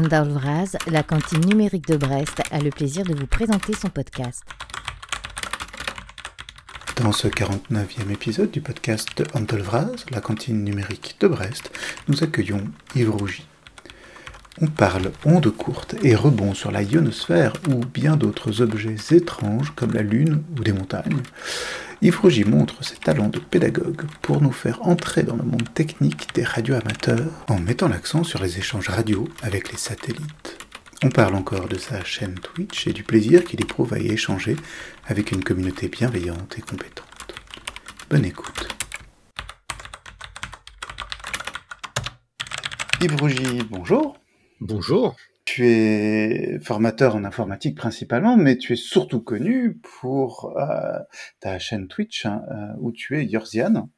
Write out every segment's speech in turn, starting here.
Andalvraz, la cantine numérique de Brest, a le plaisir de vous présenter son podcast. Dans ce 49e épisode du podcast Andalvraz, la cantine numérique de Brest, nous accueillons Yves Rougy. On parle ondes courtes et rebonds sur la ionosphère ou bien d'autres objets étranges comme la Lune ou des montagnes. Yves Rougy montre ses talents de pédagogue pour nous faire entrer dans le monde technique des radioamateurs en mettant l'accent sur les échanges radio avec les satellites. On parle encore de sa chaîne Twitch et du plaisir qu'il éprouve à y échanger avec une communauté bienveillante et compétente. Bonne écoute. Yves Rougy, bonjour. Bonjour. Tu es formateur en informatique principalement, mais tu es surtout connu pour euh, ta chaîne Twitch hein, euh, où tu es Yorzian.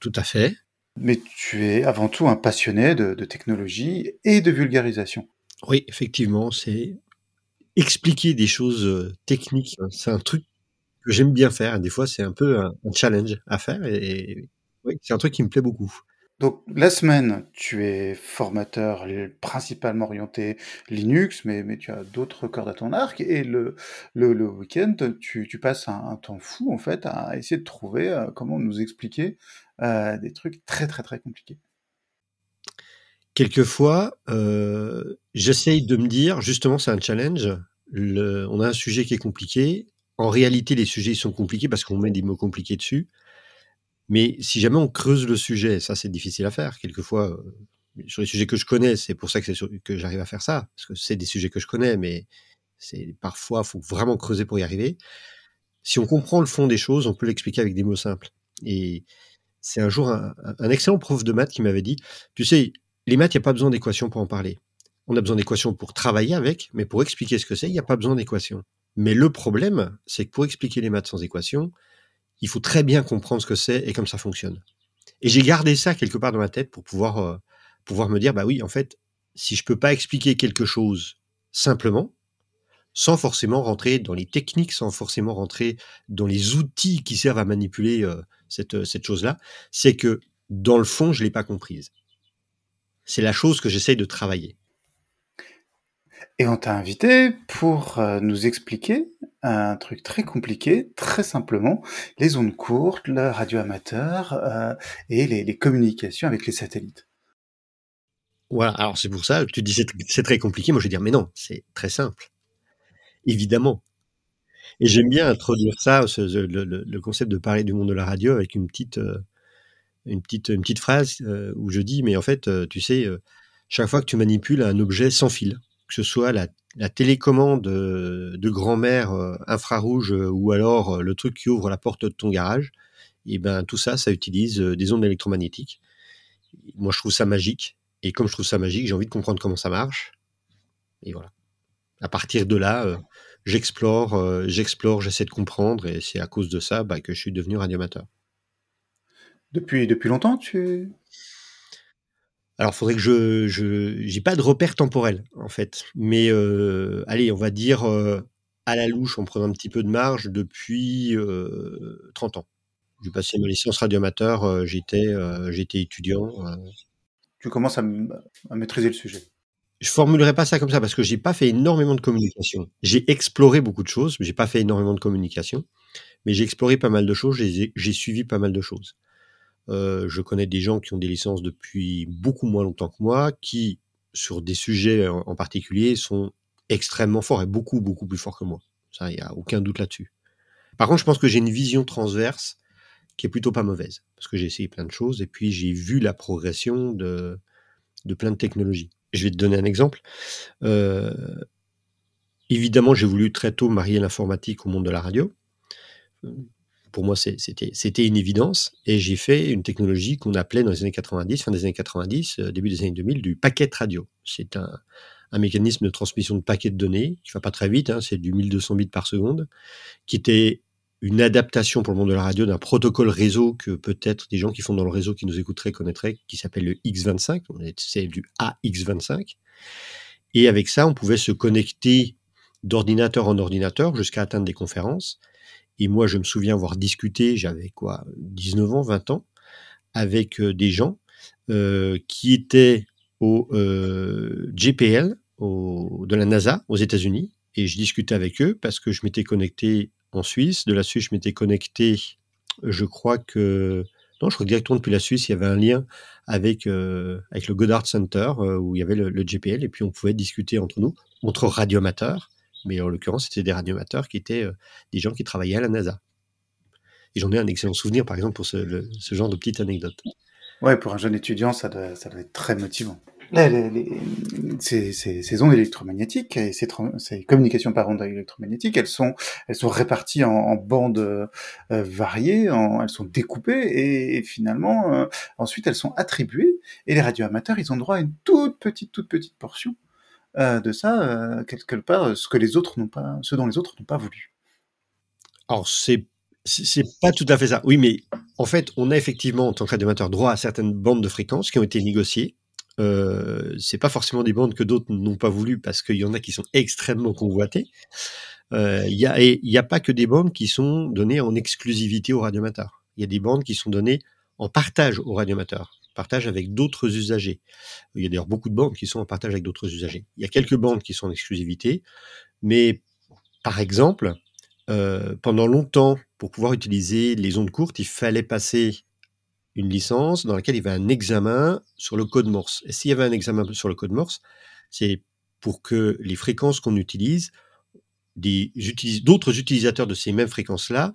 Tout à fait. Mais tu es avant tout un passionné de, technologie et de vulgarisation. Oui, effectivement, c'est expliquer des choses euh, techniques. C'est un truc que j'aime bien faire. Des fois, c'est un peu un, challenge à faire et oui, c'est un truc qui me plaît beaucoup. Donc la semaine, tu es formateur principalement orienté Linux, mais, tu as d'autres cordes à ton arc. Et le, week-end, tu, tu passes un, temps fou en fait à essayer de trouver euh, comment nous expliquer euh, des trucs très très très compliqués. Quelquefois, euh, j'essaye de me dire, justement, c'est un challenge. Le, on a un sujet qui est compliqué. En réalité, les sujets sont compliqués parce qu'on met des mots compliqués dessus. Mais si jamais on creuse le sujet, ça c'est difficile à faire. Quelquefois, euh, sur les sujets que je connais, c'est pour ça que, que j'arrive à faire ça, parce que c'est des sujets que je connais, mais c'est parfois faut vraiment creuser pour y arriver. Si on comprend le fond des choses, on peut l'expliquer avec des mots simples. Et c'est un jour un, excellent prof de maths qui m'avait dit, tu sais, les maths, il n'y a pas besoin d'équations pour en parler. On a besoin d'équations pour travailler avec, mais pour expliquer ce que c'est, il n'y a pas besoin d'équations. Mais le problème, c'est que pour expliquer les maths sans équations, il faut très bien comprendre ce que c'est et comme ça fonctionne. Et j'ai gardé ça quelque part dans ma tête pour pouvoir, euh, pouvoir me dire, bah oui, en fait, si je peux pas expliquer quelque chose simplement, sans forcément rentrer dans les techniques, sans forcément rentrer dans les outils qui servent à manipuler euh, cette, cette chose-là, c'est que dans le fond, je l'ai pas comprise. C'est la chose que j'essaye de travailler. Et on t'a invité pour euh, nous expliquer un truc très compliqué, très simplement, les ondes courtes, le radio amateur euh, et les, communications avec les satellites. Voilà, alors c'est pour ça que tu dis c'est très compliqué, moi je vais dire mais non, c'est très simple. Évidemment. Et j'aime bien introduire ça, le, concept de parler du monde de la radio avec une petite, euh, une petite, une petite phrase où je dis mais en fait, tu sais, chaque fois que tu manipules un objet sans fil, que ce soit la, télécommande de grand-mère euh, infrarouge euh, ou alors euh, le truc qui ouvre la porte de ton garage, et ben tout ça, ça utilise des ondes électromagnétiques. Moi, je trouve ça magique. Et comme je trouve ça magique, j'ai envie de comprendre comment ça marche. Et voilà. À partir de là, j'explore, j'explore, j'essaie de comprendre, et c'est à cause de ça bah, que je suis devenu radiomateur. Depuis, depuis longtemps, tu alors, il faudrait que je, je j'ai pas de repère temporel en fait, mais euh, allez, on va dire euh, à la louche en prenant un petit peu de marge depuis 30 euh, ans. J'ai passé ma licence radioamateur, j'étais j'étais étudiant. Tu commences à, maîtriser le sujet. Je formulerai pas ça comme ça parce que j'ai pas fait énormément de communication. J'ai exploré beaucoup de choses, mais j'ai pas fait énormément de communication. Mais j'ai exploré pas mal de choses, j'ai suivi pas mal de choses. Euh, je connais des gens qui ont des licences depuis beaucoup moins longtemps que moi, qui, sur des sujets en, particulier, sont extrêmement forts et beaucoup, beaucoup plus forts que moi. Ça, il n'y a aucun doute là-dessus. Par contre, je pense que j'ai une vision transverse qui est plutôt pas mauvaise, parce que j'ai essayé plein de choses et puis j'ai vu la progression de, de plein de technologies. Je vais te donner un exemple. Euh, évidemment, j'ai voulu très tôt marier l'informatique au monde de la radio pour moi, c'était une évidence. Et j'ai fait une technologie qu'on appelait dans les années 90, fin des années 90, euh, début des années 2000, du paquet radio. C'est un, mécanisme de transmission de paquets de données qui va pas très vite, hein, c'est du 1200 bits par seconde, qui était une adaptation pour le monde de la radio d'un protocole réseau que peut-être des gens qui font dans le réseau qui nous écouteraient connaîtraient, qui s'appelle le X25, c'est du AX25. Et avec ça, on pouvait se connecter d'ordinateur en ordinateur jusqu'à atteindre des conférences. Et moi, je me souviens avoir discuté, j'avais quoi, 19 ans, 20 ans, avec euh, des gens euh, qui étaient au euh, GPL, de la NASA aux États-Unis et je discutais avec eux parce que je m'étais connecté en Suisse. De la Suisse, je m'étais connecté, je crois que non, je crois que directement depuis la Suisse, il y avait un lien avec, euh, avec le Goddard Center où il y avait le, GPL et puis on pouvait discuter entre nous, entre radioamateurs. Mais en l'occurrence, c'était des radioamateurs qui étaient euh, des gens qui travaillaient à la NASA. Et j'en ai un excellent souvenir, par exemple, pour ce, genre de petite anecdote. Ouais, pour un jeune étudiant, ça doit, être très motivant. ces, ces, ondes électromagnétiques et ces, communications par ondes électromagnétiques, elles sont, réparties en, bandes euh, variées, elles sont découpées et, finalement, euh, ensuite, elles sont attribuées et les radioamateurs, ils ont droit à une toute petite, toute petite portion euh, de ça, quelque part, ce que les autres n'ont pas, ce dont les autres n'ont pas voulu. Alors, c'est c'est pas tout à fait ça. Oui, mais en fait, on a effectivement, en tant que radioamateur, droit à certaines bandes de fréquences qui ont été négociées. Euh, c'est pas forcément des bandes que d'autres n'ont pas voulu parce qu'il y en a qui sont extrêmement convoitées. Euh, il y a, n'y pas que des bandes qui sont données en exclusivité aux radioamateurs. Il y a des bandes qui sont données en partage aux radioamateurs, partage avec d'autres usagers. Il y a d'ailleurs beaucoup de bandes qui sont en partage avec d'autres usagers. Il y a quelques bandes qui sont en exclusivité, mais par exemple, euh, pendant longtemps, pour pouvoir utiliser les ondes courtes, il fallait passer une licence dans laquelle il y avait un examen sur le code Morse. Et s'il y avait un examen sur le code Morse, c'est pour que les fréquences qu'on utilise, d'autres utilisateurs de ces mêmes fréquences-là,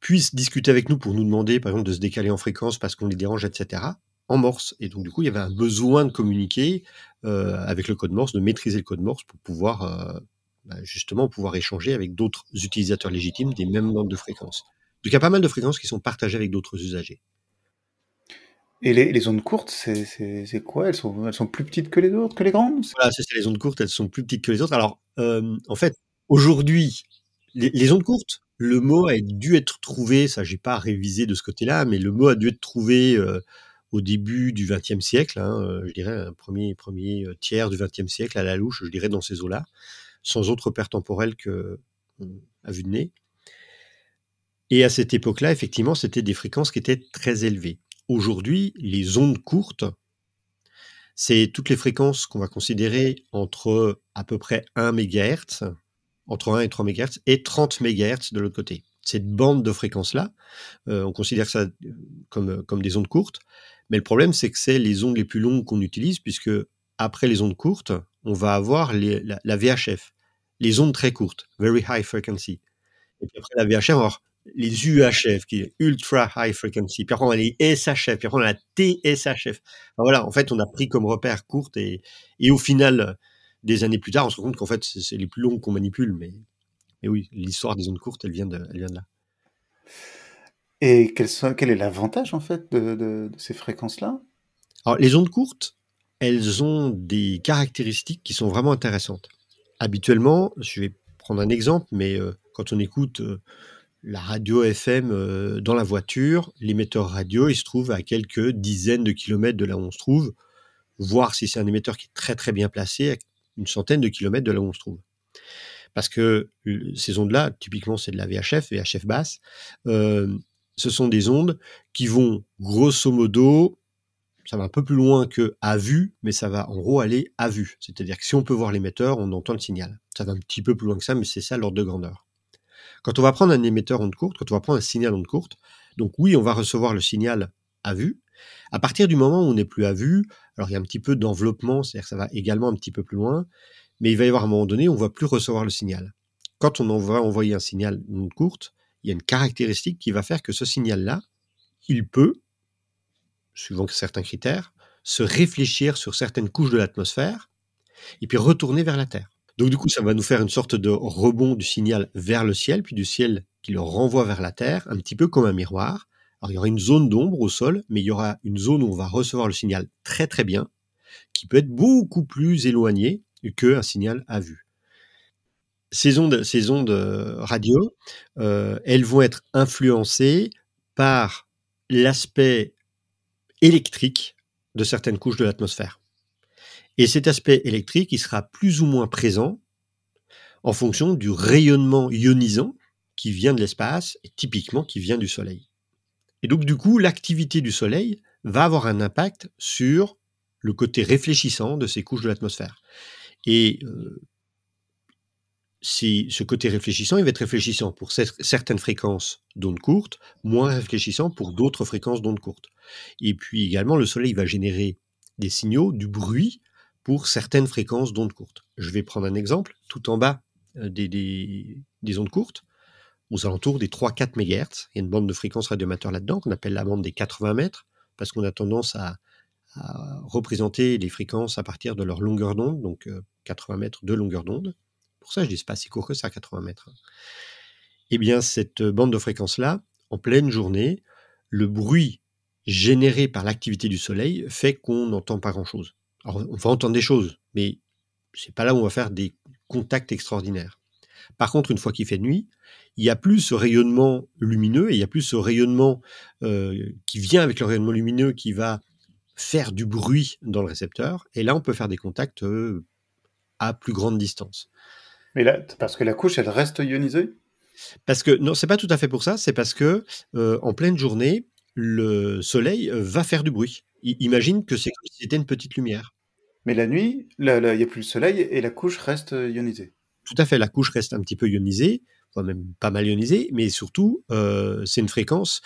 puissent discuter avec nous pour nous demander, par exemple, de se décaler en fréquence parce qu'on les dérange, etc., en Morse. Et donc, du coup, il y avait un besoin de communiquer euh, avec le code Morse, de maîtriser le code Morse pour pouvoir euh, bah, justement pouvoir échanger avec d'autres utilisateurs légitimes des mêmes bandes de fréquences. Donc il y a pas mal de fréquences qui sont partagées avec d'autres usagers. Et les, ondes courtes, c'est quoi? Elles sont, elles sont plus petites que les autres, que les grandes? Voilà, c'est les ondes courtes, elles sont plus petites que les autres. Alors, euh, en fait, aujourd'hui, les, ondes courtes, le mot a dû être trouvé, ça j'ai pas révisé de ce côté-là, mais le mot a dû être trouvé euh, au début du XXe siècle, hein, euh, je dirais un premier, premier tiers du XXe siècle à la louche, je dirais dans ces eaux-là sans autre repère temporel que à vue de nez. Et à cette époque-là, effectivement, c'était des fréquences qui étaient très élevées. Aujourd'hui, les ondes courtes, c'est toutes les fréquences qu'on va considérer entre à peu près 1 MHz, entre 1 et 3 MHz, et 30 MHz de l'autre côté. Cette bande de fréquences-là, euh, on considère ça comme des ondes courtes, mais le problème, c'est que c'est les ondes les plus longues qu'on utilise, puisque après les ondes courtes, on va avoir la, VHF, les ondes très courtes, very high frequency. Et puis après la VHF, on va avoir les UHF, qui est ultra high frequency. Puis après, on a les SHF, puis après, on a la TSHF. voilà, en fait, on a pris comme repère courte et, et au final, des années plus tard, on se rend compte qu'en fait, c'est les plus longues qu'on manipule. Mais, mais oui, l'histoire des ondes courtes, elle vient de, elle vient de là. Et quel, est l'avantage, en fait, de, ces fréquences-là? Alors, les ondes courtes, elles ont des caractéristiques qui sont vraiment intéressantes habituellement, je vais prendre un exemple, mais euh, quand on écoute euh, la radio FM euh, dans la voiture, l'émetteur radio, il se trouve à quelques dizaines de kilomètres de là où on se trouve, voir si c'est un émetteur qui est très très bien placé, à une centaine de kilomètres de là où on se trouve. Parce que ces ondes-là, typiquement c'est de la VHF, VHF basse, ce sont des ondes qui vont grosso modo ça va un peu plus loin que à vue, mais ça va en gros aller à vue. C'est-à-dire que si on peut voir l'émetteur, on entend le signal. Ça va un petit peu plus loin que ça, mais c'est ça l'ordre de grandeur. Quand on va prendre un émetteur onde courte, quand on va prendre un signal onde courte, donc oui, on va recevoir le signal à vue. À partir du moment où on n'est plus à vue, alors il y a un petit peu d'enveloppement, c'est-à-dire que ça va également un petit peu plus loin, mais il va y avoir un moment donné où on ne va plus recevoir le signal. Quand on va envoyer un signal onde courte, il y a une caractéristique qui va faire que ce signal-là, il peut, suivant certains critères, se réfléchir sur certaines couches de l'atmosphère et puis retourner vers la Terre. Donc du coup, ça va nous faire une sorte de rebond du signal vers le ciel, puis du ciel qui le renvoie vers la Terre, un petit peu comme un miroir. Alors il y aura une zone d'ombre au sol, mais il y aura une zone où on va recevoir le signal très très bien, qui peut être beaucoup plus éloigné qu'un signal à vue. Ces ondes, ces ondes euh, radio, euh, elles vont être influencées par l'aspect électrique de certaines couches de l'atmosphère. Et cet aspect électrique, il sera plus ou moins présent en fonction du rayonnement ionisant qui vient de l'espace et typiquement qui vient du Soleil. Et donc du coup, l'activité du Soleil va avoir un impact sur le côté réfléchissant de ces couches de l'atmosphère. Et ce côté réfléchissant, il va être réfléchissant pour certaines fréquences d'ondes courtes, moins réfléchissant pour d'autres fréquences d'ondes courtes. Et puis également, le Soleil va générer des signaux, du bruit pour certaines fréquences d'ondes courtes. Je vais prendre un exemple. Tout en bas des, des, ondes courtes, aux alentours des 3-4 MHz, il y a une bande de fréquences radioamateurs là-dedans qu'on appelle la bande des 80 mètres, parce qu'on a tendance à, représenter les fréquences à partir de leur longueur d'onde, donc 80 mètres de longueur d'onde pour ça je dis pas si court que ça, 80 mètres. Eh bien, cette bande de fréquence-là, en pleine journée, le bruit généré par l'activité du soleil fait qu'on n'entend pas grand-chose. Alors, on va entendre des choses, mais c'est pas là où on va faire des contacts extraordinaires. Par contre, une fois qu'il fait nuit, il y a plus ce rayonnement lumineux et il y a plus ce rayonnement euh, qui vient avec le rayonnement lumineux qui va faire du bruit dans le récepteur. Et là, on peut faire des contacts euh, à plus grande distance. Mais là, parce que la couche, elle reste ionisée? Parce que, non, c'est pas tout à fait pour ça, c'est parce que euh, en pleine journée, le soleil euh, va faire du bruit. imagine que c'est comme si c'était une petite lumière. Mais la nuit, il n'y a plus le soleil et la couche reste euh, ionisée. Tout à fait, la couche reste un petit peu ionisée, enfin même pas mal ionisée, mais surtout, c'est une fréquence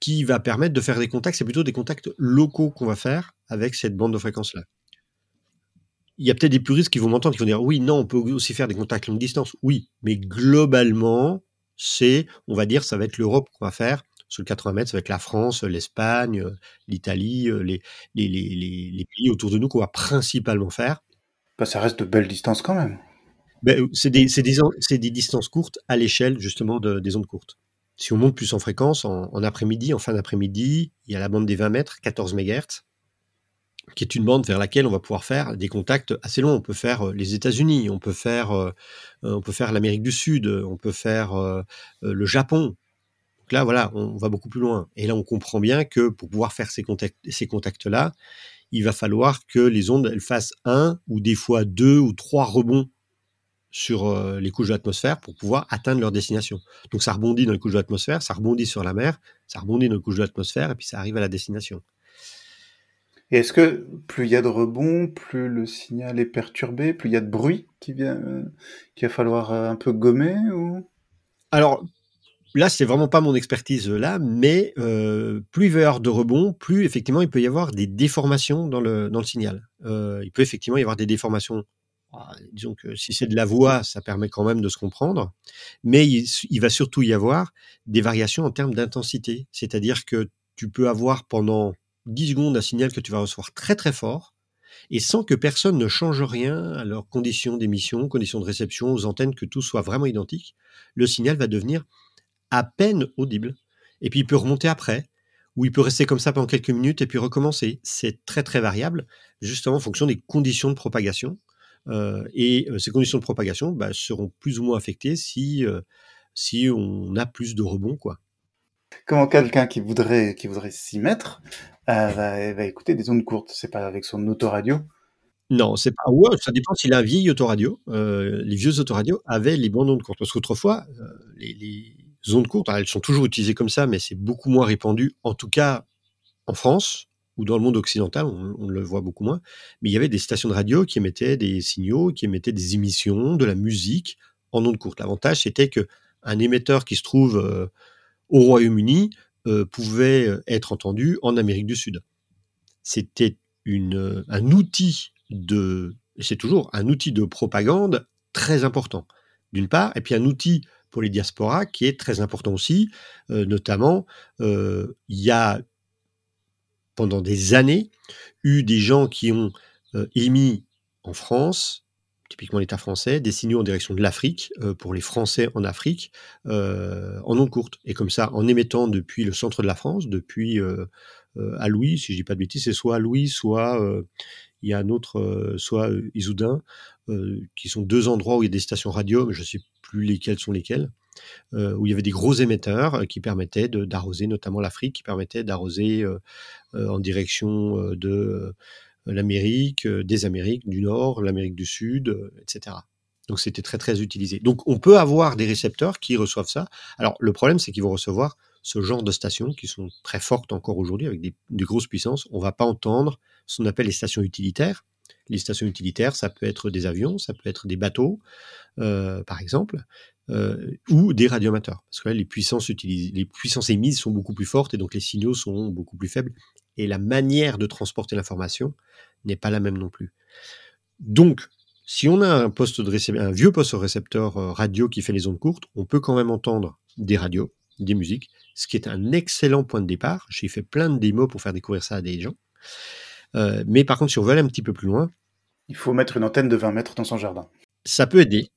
qui va permettre de faire des contacts, c'est plutôt des contacts locaux qu'on va faire avec cette bande de fréquence-là il y a peut-être des puristes qui vont m'entendre, qui vont dire oui, non, on peut aussi faire des contacts longue distance. Oui, mais globalement, c'est, on va dire, ça va être l'Europe qu'on va faire. Sur le 80 mètres, ça va être la France, l'Espagne, l'Italie, euh, les, les, les, les, pays autour de nous qu'on va principalement faire. Bah, ça reste de belles distances quand même. Ben, c'est des, des, des, distances courtes à l'échelle justement de, des ondes courtes. Si on monte plus en fréquence, en, en après-midi, en fin d'après-midi, il y a la bande des 20 mètres, 14 MHz qui est une bande vers laquelle on va pouvoir faire des contacts assez longs. On peut faire euh, les États-Unis, on peut faire, euh, euh, on peut faire l'Amérique du Sud, on peut faire le Japon. Donc là, voilà, on va beaucoup plus loin. Et là, on comprend bien que pour pouvoir faire ces contacts, ces contacts-là, il va falloir que les ondes elles fassent un ou des fois deux ou trois rebonds sur les couches de l'atmosphère pour pouvoir atteindre leur destination. Donc ça rebondit dans les couches de l'atmosphère, ça rebondit sur la mer, ça rebondit dans les couches de l'atmosphère et puis ça arrive à la destination. Et est-ce que plus il y a de rebonds, plus le signal est perturbé, plus il y a de bruit qui vient, euh, qu'il va falloir euh, un peu gommer. Alors là, c'est vraiment pas mon expertise euh, là, mais plus il va y avoir de rebonds, plus effectivement il peut y avoir des déformations dans le, dans le signal. il peut effectivement y avoir des déformations. Ah, disons que si c'est de la voix, ça permet quand même de se comprendre, mais il va surtout y avoir des variations en termes d'intensité. C'est-à-dire que tu peux avoir pendant 10 secondes un signal que tu vas recevoir très très fort, et sans que personne ne change rien à leurs conditions d'émission, conditions de réception, aux antennes, que tout soit vraiment identique, le signal va devenir à peine audible. Et puis il peut remonter après, ou il peut rester comme ça pendant quelques minutes et puis recommencer. C'est très très variable, justement en fonction des conditions de propagation. Euh, et euh, ces conditions de propagation bah, seront plus ou moins affectées si, euh, si on a plus de rebonds. Quoi. Comment quelqu'un qui voudrait, qui voudrait s'y mettre euh, va, écouter des ondes courtes? C'est pas avec son autoradio? Non, c'est pas. Ça dépend s'il a un vieil autoradio. Euh, les vieux autoradios avaient les bandes ondes courtes. Parce qu'autrefois, euh, les, ondes courtes, elles sont toujours utilisées comme ça, mais c'est beaucoup moins répandu. En tout cas, en France ou dans le monde occidental, on, on, le voit beaucoup moins. Mais il y avait des stations de radio qui émettaient des signaux, qui émettaient des émissions, de la musique en ondes courtes. L'avantage, c'était que un émetteur qui se trouve au Royaume-Uni euh, pouvait euh, être entendu en Amérique du Sud. C'était une, un outil de, c'est toujours un outil de propagande très important, d'une part, et puis un outil pour les diasporas qui est très important aussi, euh, notamment, il y a pendant des années eu des gens qui ont émis en France typiquement l'État français, des signaux en direction de l'Afrique, euh, pour les Français en Afrique, euh, en ondes courtes. Et comme ça, en émettant depuis le centre de la France, depuis euh, à Louis, si je dis pas de bêtises, c'est soit à Louis, soit il y a un autre, soit Isoudun, qui sont deux endroits où il y a des stations radio, mais je ne sais plus lesquelles sont lesquelles. où il y avait des gros émetteurs qui permettaient d'arroser notamment l'Afrique, qui permettaient d'arroser en direction de l'Amérique, euh, des Amériques du Nord, l'Amérique du Sud, euh, etc. Donc c'était très très utilisé. Donc on peut avoir des récepteurs qui reçoivent ça. Alors le problème c'est qu'ils vont recevoir ce genre de stations qui sont très fortes encore aujourd'hui avec des, grosses puissances. On va pas entendre ce qu'on appelle les stations utilitaires, Les stations utilitaires, ça peut être des avions, ça peut être des bateaux, par exemple, ou des radioamateurs. Parce que là, les puissances, utilisées, les puissances émises sont beaucoup plus fortes et donc les signaux sont beaucoup plus faibles. Et la manière de transporter l'information n'est pas la même non plus. Donc, si on a un, poste de un vieux poste récepteur radio qui fait les ondes courtes, on peut quand même entendre des radios, des musiques, ce qui est un excellent point de départ. J'ai fait plein de démos pour faire découvrir ça à des gens. Euh, mais par contre, si on veut aller un petit peu plus loin... Il faut mettre une antenne de 20 mètres dans son jardin. Ça peut aider.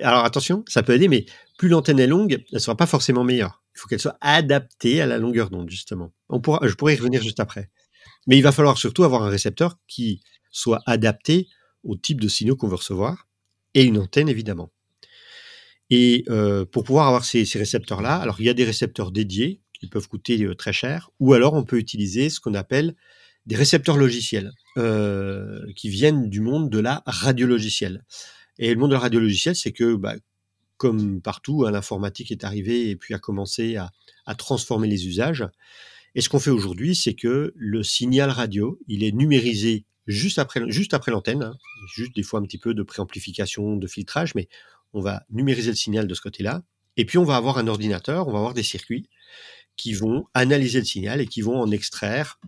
Alors attention, ça peut aider, mais plus l'antenne est longue, elle ne sera pas forcément meilleure. Il faut qu'elle soit adaptée à la longueur d'onde, justement. Je pourrais y revenir juste après. Mais il va falloir surtout avoir un récepteur qui soit adapté au type de signaux qu'on veut recevoir, et une antenne, évidemment. Et euh, pour pouvoir avoir ces, ces récepteurs-là, alors il y a des récepteurs dédiés qui peuvent coûter euh, très cher, ou alors on peut utiliser ce qu'on appelle des récepteurs logiciels euh, qui viennent du monde de la radiologicielle. Et le monde de la radiologicielle, c'est que, bah, comme partout, hein, l'informatique est arrivée et puis a commencé à, transformer les usages. Et ce qu'on fait aujourd'hui, c'est que le signal radio, il est numérisé juste après, juste après l'antenne, hein, juste des fois un petit peu de préamplification, de filtrage, mais on va numériser le signal de ce côté-là. Et puis on va avoir un ordinateur, on va avoir des circuits qui vont analyser le signal et qui vont en extraire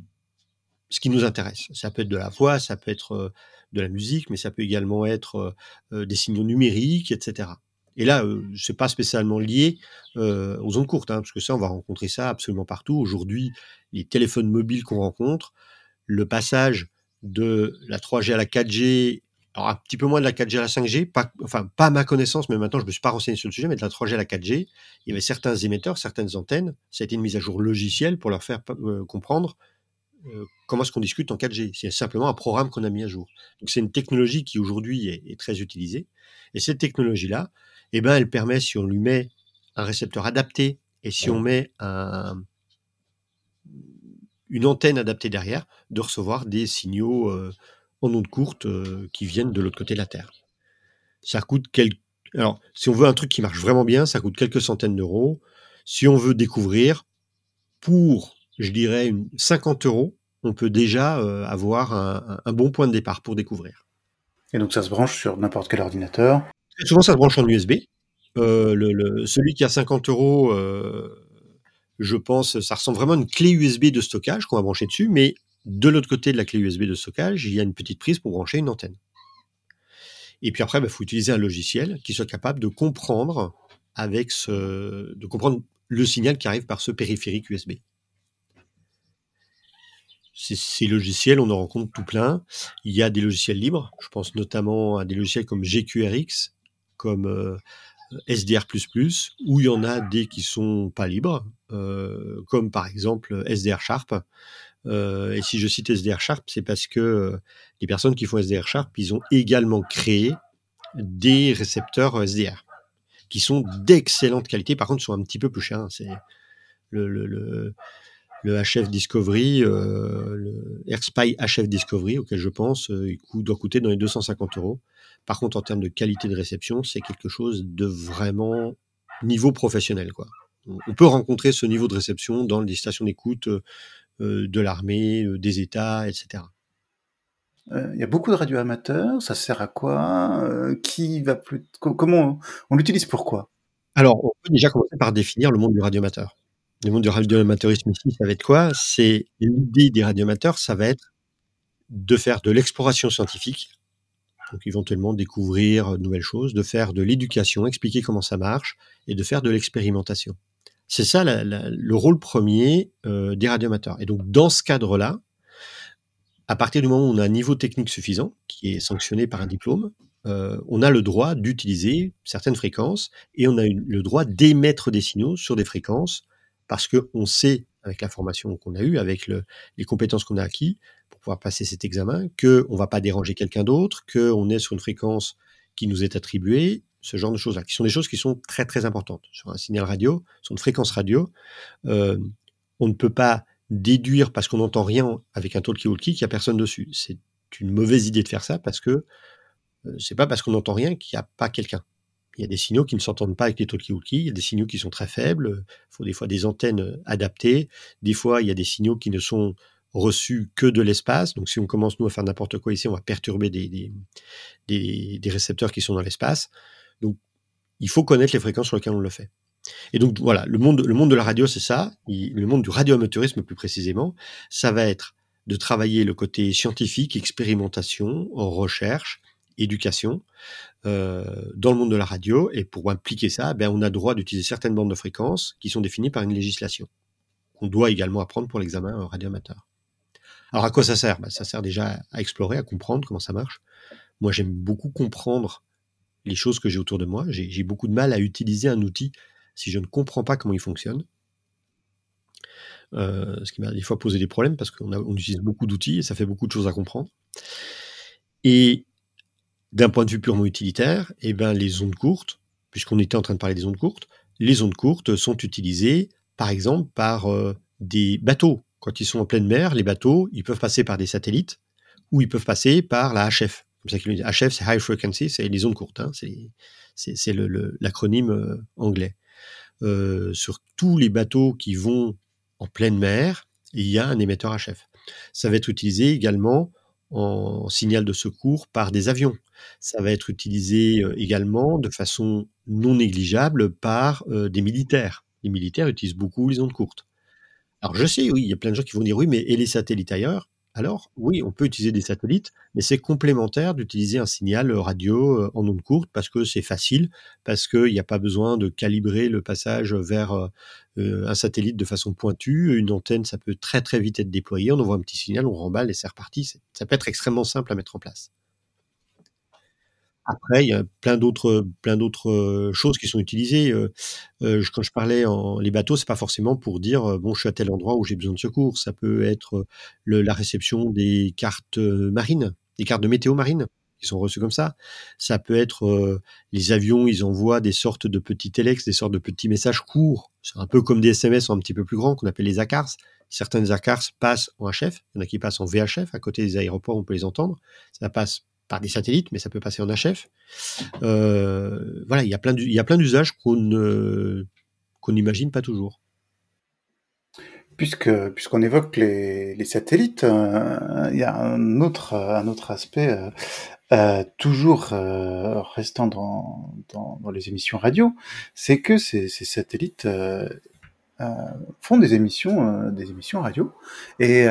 ce qui nous intéresse. Ça peut être de la voix, ça peut être euh, de la musique, mais ça peut également être euh, euh, des signaux numériques, etc. Et là, c'est pas spécialement lié aux ondes courtes, hein, parce que ça, on va rencontrer ça absolument partout. Aujourd'hui, les téléphones mobiles qu'on rencontre, le passage de la 3G à la 4G alors un petit peu moins de la 4G à la 5G, pas, enfin pas à ma connaissance, mais maintenant je me suis pas renseigné sur le sujet, mais de la 3G à la 4G, il y avait certains émetteurs, certaines antennes, ça a été une mise à jour logicielle pour leur faire euh, comprendre euh, comment est-ce qu'on discute en 4G. C'est simplement un programme qu'on a mis à jour. Donc c'est une technologie qui aujourd'hui est, très utilisée, et cette technologie-là, eh ben elle permet si on lui met un récepteur adapté et si on met un, une antenne adaptée derrière, de recevoir des signaux euh, en ondes courtes euh, qui viennent de l'autre côté de la Terre. Ça coûte quelques... Alors, si on veut un truc qui marche vraiment bien, ça coûte quelques centaines d'euros. Si on veut découvrir, pour, je dirais, une 50 euros, on peut déjà euh, avoir un, bon point de départ pour découvrir. Et donc ça se branche sur n'importe quel ordinateur Souvent ça se branche en USB. Euh, le, celui qui a 50 euros, je pense, ça ressemble vraiment à une clé USB de stockage qu'on va brancher dessus, mais de l'autre côté de la clé USB de stockage, il y a une petite prise pour brancher une antenne. Et puis après, il bah, faut utiliser un logiciel qui soit capable de comprendre avec ce, de comprendre le signal qui arrive par ce périphérique USB. Ces, logiciels, on en rencontre tout plein. Il y a des logiciels libres. Je pense notamment à des logiciels comme GQRX, comme euh, SDR++, ou il y en a des qui sont pas libres, euh, comme par exemple SDR Sharp, euh, et si je cite SDR Sharp, c'est parce que les personnes qui font SDR Sharp, ils ont également créé des récepteurs SDR qui sont d'excellente qualité. Par contre, sont un petit peu plus chers. Hein. C'est le, le, HF Discovery, euh, le AirSpy HF Discovery, auquel je pense, il doit coûter dans les 250 euros. Par contre, en termes de qualité de réception, c'est quelque chose de vraiment niveau professionnel. Quoi. On peut rencontrer ce niveau de réception dans les stations d'écoute euh, de l'armée, euh, des États, etc. Euh, il y a beaucoup de radioamateurs, ça sert à quoi Qui va plus Comment on, l'utilise pourquoi Alors, on peut déjà commencer par définir le monde du radioamateur. Le monde du radioamateurisme ici, ça va être quoi? C'est l'idée des radioamateurs, ça va être de faire de l'exploration scientifique, donc éventuellement découvrir de nouvelles choses, de faire de l'éducation, expliquer comment ça marche, et de faire de l'expérimentation. C'est ça le rôle premier euh, des radioamateurs. Et donc dans ce cadre-là, à partir du moment où on a un niveau technique suffisant, qui est sanctionné par un diplôme, euh, on a le droit d'utiliser certaines fréquences et on a le droit d'émettre des signaux sur des fréquences parce qu'on sait, avec la formation qu'on a eue, avec les compétences qu'on a acquis pour pouvoir passer cet examen, qu'on ne va pas déranger quelqu'un d'autre, qu'on est sur une fréquence qui nous est attribuée ce genre de choses-là, qui sont des choses qui sont très très importantes. Sur un signal radio, sur une fréquence radio, euh, on ne peut pas déduire parce qu'on n'entend rien avec un talkie-walkie qu'il n'y a personne dessus. C'est une mauvaise idée de faire ça parce que euh, c'est pas parce qu'on n'entend rien qu'il n'y a pas quelqu'un. Il y a des signaux qui ne s'entendent pas avec les talkie-walkie, il y a des signaux qui sont très faibles, il faut des fois des antennes adaptées, des fois il y a des signaux qui ne sont reçu que de l'espace. Donc, si on commence, nous, à faire n'importe quoi ici, on va perturber des, des, des, récepteurs qui sont dans l'espace. Donc, il faut connaître les fréquences sur lesquelles on le fait. Et donc, voilà, le monde, le monde de la radio, c'est ça. le monde du radioamateurisme, plus précisément, ça va être de travailler le côté scientifique, expérimentation, recherche, éducation euh, dans le monde de la radio. Et pour impliquer ça, ben, on a droit d'utiliser certaines bandes de fréquences qui sont définies par une législation. On doit également apprendre pour l'examen radioamateur. Alors à quoi ça sert? Ben, Ça sert déjà à explorer, à comprendre comment ça marche. Moi j'aime beaucoup comprendre les choses que j'ai autour de moi. J'ai beaucoup de mal à utiliser un outil si je ne comprends pas comment il fonctionne. Euh, ce qui m'a des fois posé des problèmes parce qu'on on utilise beaucoup d'outils et ça fait beaucoup de choses à comprendre. Et d'un point de vue purement utilitaire, eh ben, les ondes courtes, puisqu'on était en train de parler des ondes courtes, les ondes courtes sont utilisées, par exemple, par euh, des bateaux. Quand ils sont en pleine mer, les bateaux, ils peuvent passer par des satellites ou ils peuvent passer par la HF. Comme ça HF, c'est High Frequency, c'est les ondes courtes. Hein, c'est l'acronyme euh, anglais. Euh, sur tous les bateaux qui vont en pleine mer, il y a un émetteur HF. Ça va être utilisé également en signal de secours par des avions. Ça va être utilisé euh, également de façon non négligeable par euh, des militaires. Les militaires utilisent beaucoup les ondes courtes. Alors je sais, oui, il y a plein de gens qui vont dire oui, mais et les satellites ailleurs? Alors, oui, on peut utiliser des satellites, mais c'est complémentaire d'utiliser un signal radio euh, en ondes courtes parce que c'est facile, parce qu'il n'y a pas besoin de calibrer le passage vers euh, euh, un satellite de façon pointue. Une antenne, ça peut très très vite être déployé. On envoie un petit signal, on remballe et c'est reparti. Ça peut être extrêmement simple à mettre en place. Après, il y a plein d'autres, plein d'autres euh, choses qui sont utilisées. Euh, euh, quand je parlais en les bateaux, c'est pas forcément pour dire bon, je suis à tel endroit où j'ai besoin de secours. Ça peut être la réception des cartes marines, des cartes de météo marine qui sont reçues comme ça. Ça peut être les avions, ils envoient des sortes de petits telex, des sortes de petits messages courts. Un peu comme des SMS un petit peu plus grands qu'on appelle les ACARS. Certaines ACARS passent en HF, il y en a qui passent en VHF. À côté des aéroports, on peut les entendre. Ça passe par des satellites, mais ça peut passer en HF. Euh, voilà, il y a plein d'usages qu'on n'imagine pas toujours. Puisque puisqu'on évoque les, satellites, euh, il y a un autre aspect. Euh, toujours restant dans, les émissions radio, c'est que ces satellites font des émissions, des émissions radio. Et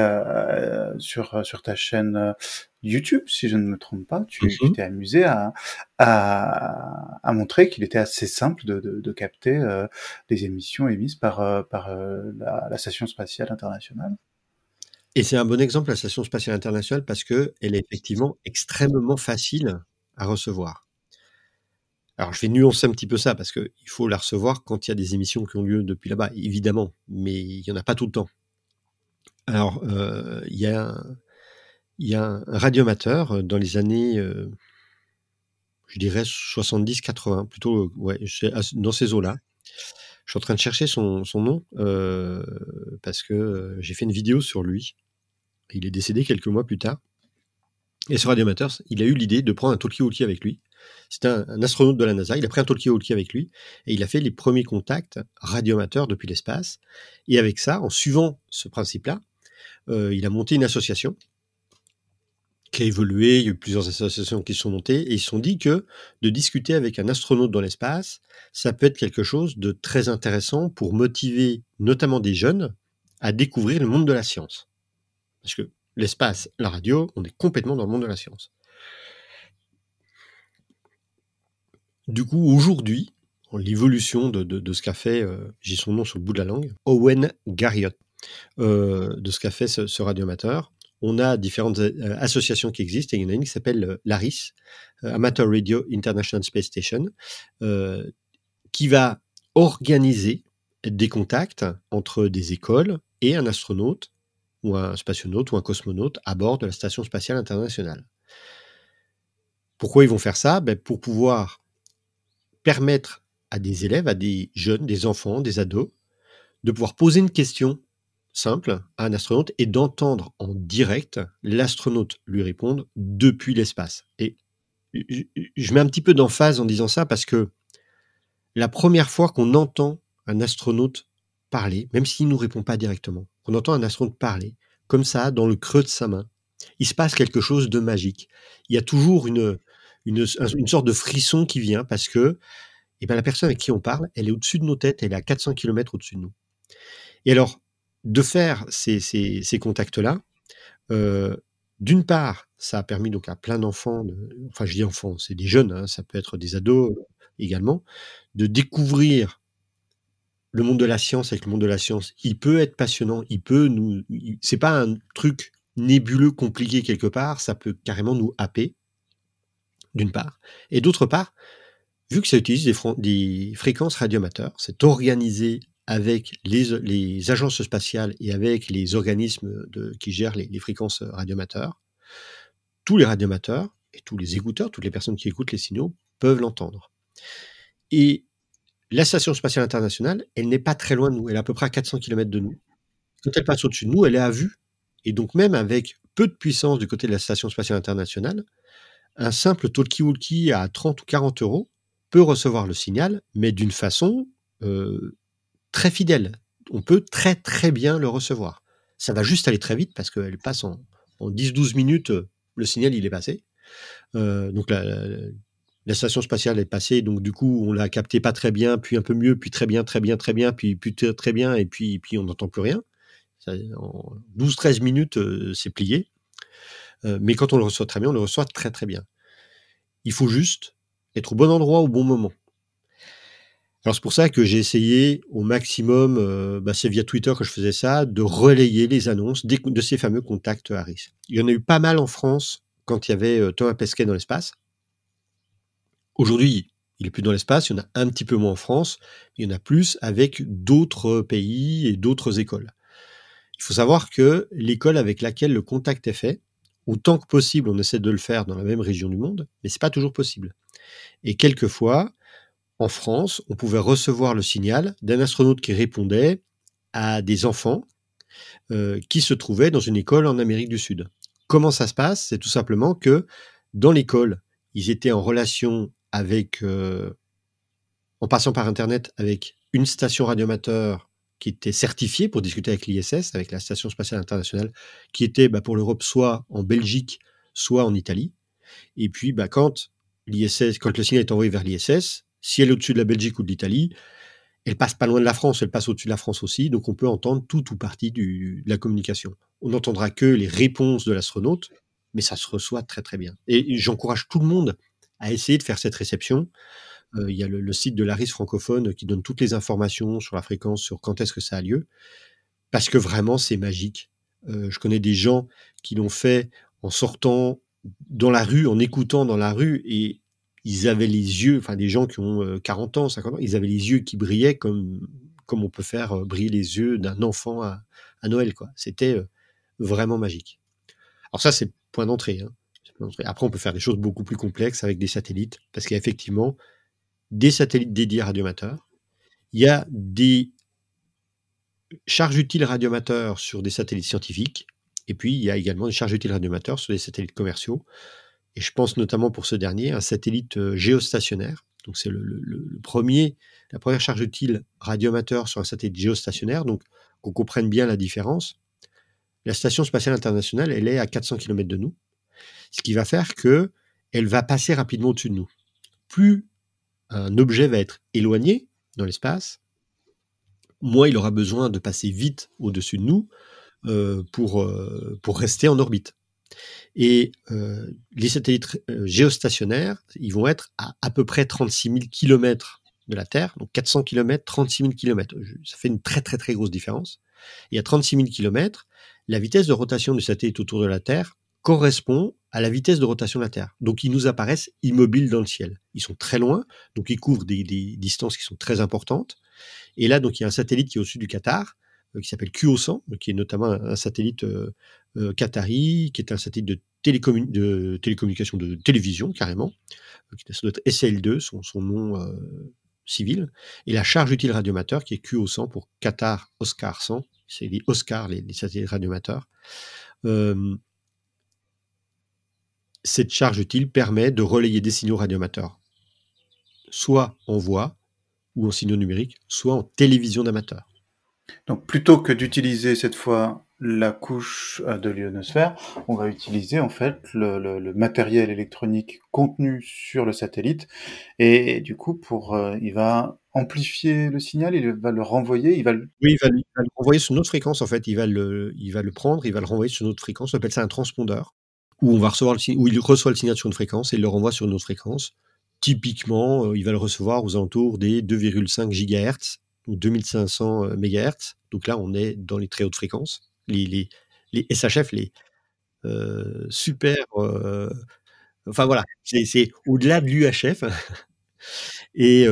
sur sur ta chaîne YouTube, si je ne me trompe pas, tu mmh t'es amusé à, à, à montrer qu'il était assez simple de, de, de capter euh, les émissions émises par, euh, par euh, la, la, Station spatiale internationale. Et c'est un bon exemple, la Station spatiale internationale, parce qu'elle est effectivement extrêmement facile à recevoir. Alors je vais nuancer un petit peu ça, parce qu'il faut la recevoir quand il y a des émissions qui ont lieu depuis là-bas, évidemment, mais il n'y en a pas tout le temps. Alors, il y a il y a un radiomateur euh, dans les années, euh, je dirais 70-80, plutôt euh, ouais, dans ces eaux-là. Je suis en train de chercher son nom parce que j'ai fait une vidéo sur lui. Il est décédé quelques mois plus tard. Et ce radiomateur, il a eu l'idée de prendre un talkie-walkie avec lui. C'était un, astronaute de la NASA. Il a pris un talkie-walkie avec lui et il a fait les premiers contacts radioamateurs depuis l'espace. Et avec ça, en suivant ce principe-là, il a monté une association qui a évolué, il y a eu plusieurs associations qui sont montées, et ils se sont dit que de discuter avec un astronaute dans l'espace, ça peut être quelque chose de très intéressant pour motiver notamment des jeunes à découvrir le monde de la science. Parce que l'espace, la radio, on est complètement dans le monde de la science. Du coup, aujourd'hui, l'évolution de, ce qu'a fait, euh, j'ai son nom sur le bout de la langue, Owen Garriott, euh, de ce qu'a fait ce, ce radioamateur, on a différentes euh, associations qui existent et il y en a une qui s'appelle l'ARIS, Amateur Radio International Space Station, qui va organiser des contacts entre des écoles et un astronaute ou un spationaute ou un cosmonaute à bord de la Station spatiale internationale. Pourquoi ils vont faire ça? Ben Pour pouvoir permettre à des élèves, à des jeunes, des enfants, des ados, de pouvoir poser une question simple à un astronaute et d'entendre en direct l'astronaute lui répondre depuis l'espace. Et je mets un petit peu d'emphase en disant ça parce que la première fois qu'on entend un astronaute parler, même s'il ne nous répond pas directement, qu'on entend un astronaute parler, comme ça, dans le creux de sa main. Il se passe quelque chose de magique. Il y a toujours une, sorte de frisson qui vient parce que eh ben, la personne avec qui on parle, elle est au-dessus de nos têtes, elle est à 400 km au-dessus de nous. Et alors, de faire ces, contacts-là, euh, d'une part, ça a permis donc à plein d'enfants, enfin je dis enfants, c'est des jeunes, hein, ça peut être des ados également, de découvrir le monde de la science avec le monde de la science. Il peut être passionnant, il peut nous, c'est pas un truc nébuleux, compliqué quelque part, ça peut carrément nous happer, d'une part. Et d'autre part, vu que ça utilise des, fréquences radioamateurs, c'est organisé avec les, agences spatiales et avec les organismes qui gèrent les, fréquences radioamateurs, tous les radioamateurs et tous les écouteurs, toutes les personnes qui écoutent les signaux peuvent l'entendre. Et la Station spatiale internationale, elle n'est pas très loin de nous, elle est à peu près à 400 km de nous. Quand elle passe au-dessus de nous, elle est à vue. Et donc même avec peu de puissance du côté de la Station spatiale internationale, un simple talkie-walkie à 30 ou 40 euros peut recevoir le signal, mais d'une façon euh, très fidèle. On peut très très bien le recevoir. Ça va juste aller très vite parce qu'elle passe en, 10-12 minutes, le signal il est passé. Euh, donc station spatiale est passée, donc du coup on l'a capté pas très bien, puis un peu mieux, puis très bien, très bien, très bien, puis, puis très bien, et puis, on n'entend plus rien. Ça, en 12-13 minutes, euh, c'est plié. Euh, mais quand on le reçoit très bien, on le reçoit très très bien. Il faut juste être au bon endroit au bon moment. Alors c'est pour ça que j'ai essayé au maximum, euh, bah, c'est via Twitter que je faisais ça, de relayer les annonces de ces fameux contacts Harris. Il y en a eu pas mal en France quand il y avait Thomas Pesquet dans l'espace. Aujourd'hui, il est plus dans l'espace, il y en a un petit peu moins en France, il y en a plus avec d'autres pays et d'autres écoles. Il faut savoir que l'école avec laquelle le contact est fait, autant que possible, on essaie de le faire dans la même région du monde, mais c'est pas toujours possible. Et quelquefois, en France, on pouvait recevoir le signal d'un astronaute qui répondait à des enfants euh, qui se trouvaient dans une école en Amérique du Sud. Comment ça se passe? C'est tout simplement que dans l'école, ils étaient en relation avec, euh, en passant par Internet, avec une station radioamateur qui était certifiée pour discuter avec l'ISS, avec la Station spatiale internationale, qui était bah, pour l'Europe soit en Belgique, soit en Italie. Et puis, bah, quand l'ISS, quand le signal est envoyé vers l'ISS, si elle est au-dessus de la Belgique ou de l'Italie, elle passe pas loin de la France, elle passe au-dessus de la France aussi, donc on peut entendre tout ou partie de la communication. On n'entendra que les réponses de l'astronaute, mais ça se reçoit très très bien. Et j'encourage tout le monde à essayer de faire cette réception. Euh, il y a le, site de l'ARIS francophone qui donne toutes les informations sur la fréquence, sur quand est-ce que ça a lieu, parce que vraiment c'est magique. Euh, je connais des gens qui l'ont fait en sortant dans la rue, en écoutant dans la rue, et ils avaient les yeux, enfin des gens qui ont 40 ans, 50 ans, ils avaient les yeux qui brillaient comme, comme on peut faire briller les yeux d'un enfant à, Noël. quoi. C'était vraiment magique. Alors ça, c'est le point d'entrée. Hein. Après, on peut faire des choses beaucoup plus complexes avec des satellites, parce qu'il y a effectivement des satellites dédiés à radioamateurs. Il y a des charges utiles radioamateurs sur des satellites scientifiques, et puis il y a également des charges utiles radioamateurs sur des satellites commerciaux et je pense notamment pour ce dernier, un satellite euh, géostationnaire. Donc c'est le, premier, la première charge utile radioamateur sur un satellite géostationnaire. Donc qu'on comprenne bien la différence. La station spatiale internationale, elle est à 400 km de nous, ce qui va faire que elle va passer rapidement au-dessus de nous. Plus un objet va être éloigné dans l'espace, moins il aura besoin de passer vite au-dessus de nous euh, pour, euh, pour rester en orbite. Et euh, les satellites euh, géostationnaires, ils vont être à à peu près 36 000 km de la Terre, donc 400 km, 36 000 km. Ça fait une très très très grosse différence. Et à 36 000 km, la vitesse de rotation du satellite autour de la Terre correspond à la vitesse de rotation de la Terre. Donc ils nous apparaissent immobiles dans le ciel. Ils sont très loin, donc ils couvrent des, distances qui sont très importantes. Et là, donc il y a un satellite qui est au-dessus du Qatar, euh, qui s'appelle QO100, qui est notamment un, satellite euh, euh, qatari, qui est un satellite de, télécommunication de télévision carrément, ça doit être SL2, son, nom civil, et la charge utile radioamateur qui est QO100 pour Qatar Oscar 100, c'est les Oscar, les, satellites radioamateurs. Cette charge utile permet de relayer des signaux radioamateurs, soit en voix ou en signaux numériques, soit en télévision d'amateur. Donc plutôt que d'utiliser cette fois la couche euh, de l'ionosphère, on va utiliser en fait le, matériel électronique contenu sur le satellite. Et, du coup pour euh, il va amplifier le signal, il va le renvoyer, il va le... Oui, il va, le renvoyer sur une autre fréquence en fait, il va le, il va le prendre, il va le renvoyer sur une autre fréquence, on appelle ça un transpondeur, où on va recevoir où il reçoit le signal sur une fréquence et il le renvoie sur une autre fréquence. Typiquement, euh, il va le recevoir aux alentours des 2,5 GHz ou 2500 MHz. Donc là, on est dans les très hautes fréquences les, SHF, les euh, super. Euh, enfin voilà, c'est au-delà de l'UHF. et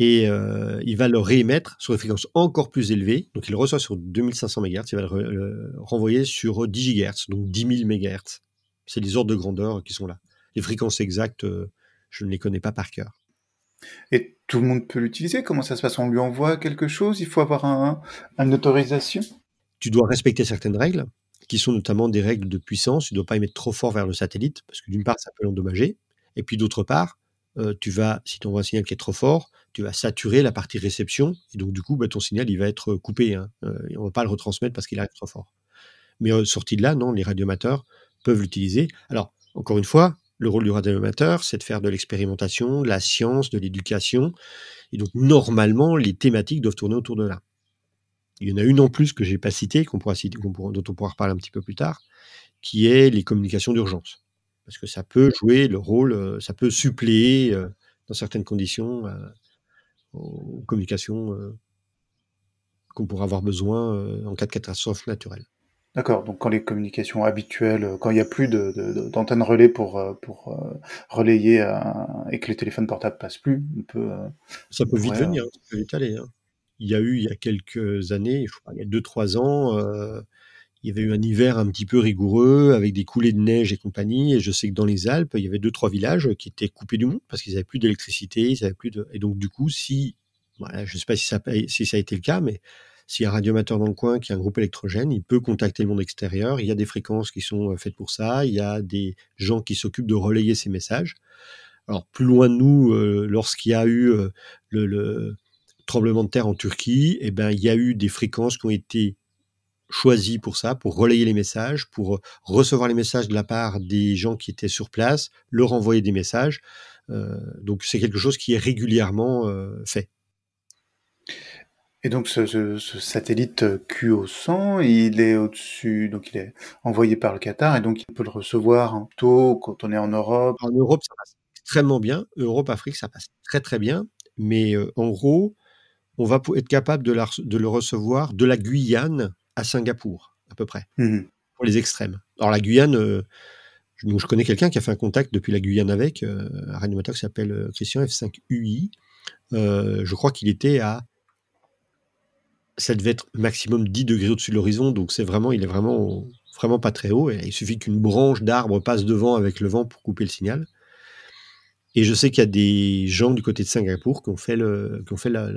et il va le réémettre sur des fréquences encore plus élevées. Donc il reçoit sur 2500 MHz, il va le, renvoyer sur 10 GHz, donc 10 000 MHz. C'est des ordres de grandeur qui sont là. Les fréquences exactes, je ne les connais pas par cœur. Et tout le monde peut l'utiliser? Comment ça se passe? On lui envoie quelque chose? Il faut avoir un, une autorisation? Tu dois respecter certaines règles, qui sont notamment des règles de puissance. Tu ne dois pas émettre trop fort vers le satellite, parce que d'une part, ça peut l'endommager. Et puis d'autre part, euh, tu vas, si tu envoies un signal qui est trop fort, tu vas saturer la partie réception. Et donc, du coup, bah, ton signal, il va être coupé. Hein. Euh, on ne va pas le retransmettre parce qu'il arrive trop fort. Mais euh, sorti de là, non, les radioamateurs peuvent l'utiliser. Alors, encore une fois, le rôle du radioamateur, c'est de faire de l'expérimentation, de la science, de l'éducation. Et donc, normalement, les thématiques doivent tourner autour de là. Il y en a une en plus que j'ai pas citée, qu'on pourra citer, dont on pourra reparler un petit peu plus tard, qui est les communications d'urgence. Parce que ça peut jouer le rôle, euh, ça peut suppléer euh, dans certaines conditions euh, aux communications qu'on pourra avoir besoin en cas de catastrophe naturelle. D'accord, donc quand les communications habituelles, quand il n'y a plus d'antenne relais pour, pour relayer et que les téléphones portables passent plus, on peut... ça peut vite venir, ça peut vite aller. Hein il y a eu il y a quelques années, je crois, il y a 2-3 ans, euh, il y avait eu un hiver un petit peu rigoureux avec des coulées de neige et compagnie. Et je sais que dans les Alpes, il y avait deux trois villages qui étaient coupés du monde parce qu'ils n'avaient plus d'électricité. Et donc du coup, si, je ne sais pas si ça, a été le cas, mais s'il y a un radiomateur dans le coin qui a un groupe électrogène, il peut contacter le monde extérieur. Il y a des fréquences qui sont euh, faites pour ça. Il y a des gens qui s'occupent de relayer ces messages. Alors plus loin de nous, euh, lorsqu'il y a eu le, le tremblement de terre en Turquie, eh ben, il y a eu des fréquences qui ont été choisies pour ça, pour relayer les messages, pour euh, recevoir les messages de la part des gens qui étaient sur place, leur envoyer des messages. Euh, donc c'est quelque chose qui est régulièrement euh, fait. Et donc ce, satellite QO100, il est au-dessus, donc il est envoyé par le Qatar et donc il peut le recevoir en tôt quand on est en Europe. En Europe, ça passe extrêmement bien. Europe, Afrique, ça passe très très bien. Mais en gros, on va être capable de, le recevoir de la Guyane à Singapour, à peu près, mmh pour les extrêmes. Alors la Guyane, euh, je, connais quelqu'un qui a fait un contact depuis la Guyane avec, euh, un qui s'appelle euh, Christian F5UI. je crois qu'il était à ça devait être maximum 10 degrés au-dessus de l'horizon, donc c'est vraiment, il est vraiment, vraiment pas très haut. Et il suffit qu'une branche d'arbre passe devant avec le vent pour couper le signal. Et je sais qu'il y a des gens du côté de Singapour qui ont fait, le, qui ont fait, la,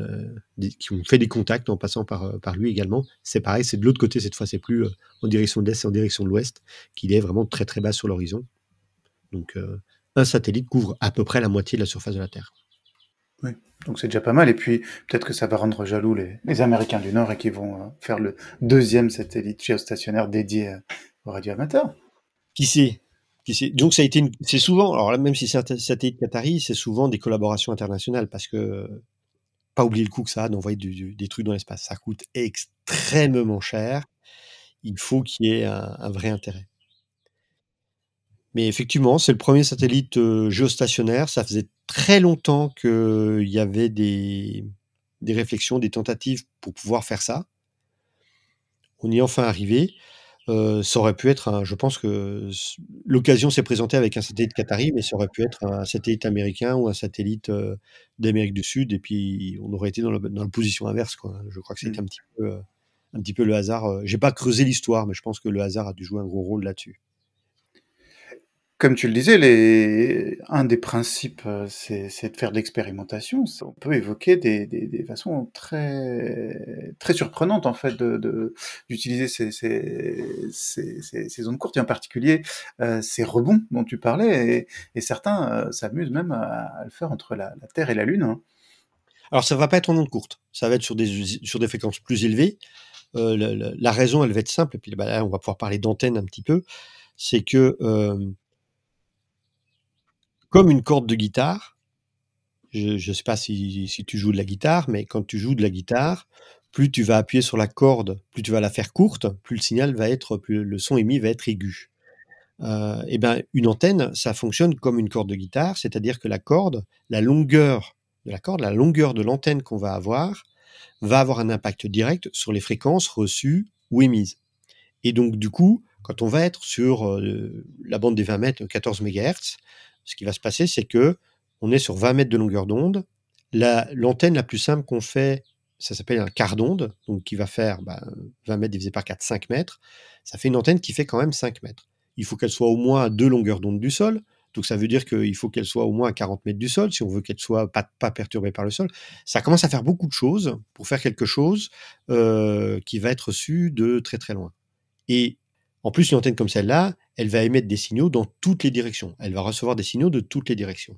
qui ont fait des contacts en passant par, euh, par lui également. C'est pareil, c'est de l'autre côté cette fois, c'est plus euh, en direction de l'est, c'est en direction de l'ouest, qu'il est vraiment très très bas sur l'horizon. Donc euh, un satellite couvre à peu près la moitié de la surface de la Terre. Oui, donc c'est déjà pas mal. Et puis peut-être que ça va rendre jaloux les, les Américains du Nord et qui vont faire le deuxième satellite géostationnaire dédié aux radioamateurs. Qui sait? Donc ça a été, c'est souvent, alors là, même si c'est un satellite Qatari, c'est souvent des collaborations internationales parce que pas oublier le coût que ça a d'envoyer des trucs dans l'espace. Ça coûte extrêmement cher. Il faut qu'il y ait un, vrai intérêt. Mais effectivement, c'est le premier satellite euh, géostationnaire. Ça faisait très longtemps qu'il y avait des, des réflexions, des tentatives pour pouvoir faire ça. On y est enfin arrivé. Euh, ça aurait pu être un, je pense que l'occasion s'est présentée avec un satellite qatari, mais ça aurait pu être un satellite américain ou un satellite euh, d'Amérique du Sud, et puis on aurait été dans, dans la position inverse. Quoi. Je crois que c'était mmh. un petit peu, euh, un petit peu le hasard. J'ai pas creusé l'histoire, mais je pense que le hasard a dû jouer un gros rôle là-dessus comme tu le disais, un des principes, euh, c'est de faire de l'expérimentation. On peut évoquer des, façons très, très surprenantes, en fait, d'utiliser ces, ces, courtes, et en particulier euh, ces rebonds dont tu parlais, et, certains euh, s'amusent même à, le faire entre la, Terre et la Lune. Hein. Alors, ça va pas être en ondes courtes, ça va être sur des, sur des fréquences plus élevées. Euh, la, raison, elle va être simple, et puis bah, là, on va pouvoir parler d'antenne un petit peu. C'est que, comme une corde de guitare, je ne sais pas si, tu joues de la guitare, mais quand tu joues de la guitare, plus tu vas appuyer sur la corde, plus tu vas la faire courte, plus le signal va être, plus le son émis va être aigu. Euh, et ben, une antenne, ça fonctionne comme une corde de guitare, c'est-à-dire que la corde, la longueur de la corde, la longueur de l'antenne qu'on va avoir, va avoir un impact direct sur les fréquences reçues ou émises. Et donc, du coup, quand on va être sur euh, la bande des 20 mètres, 14 MHz, ce qui va se passer, c'est que on est sur 20 mètres de longueur d'onde. La- L'antenne la, plus simple qu'on fait, ça s'appelle un quart d'onde, donc qui va faire bah, 20 mètres divisé par 4, 5 mètres. Ça fait une antenne qui fait quand même 5 mètres. Il faut qu'elle soit au moins à deux longueurs d'onde du sol. Donc ça veut dire qu'il faut qu'elle soit au moins à 40 mètres du sol, si on veut qu'elle soit pas, pas perturbée par le sol. Ça commence à faire beaucoup de choses pour faire quelque chose euh, qui va être reçu de très très loin. Et en plus, une antenne comme celle-là, elle va émettre des signaux dans toutes les directions. Elle va recevoir des signaux de toutes les directions.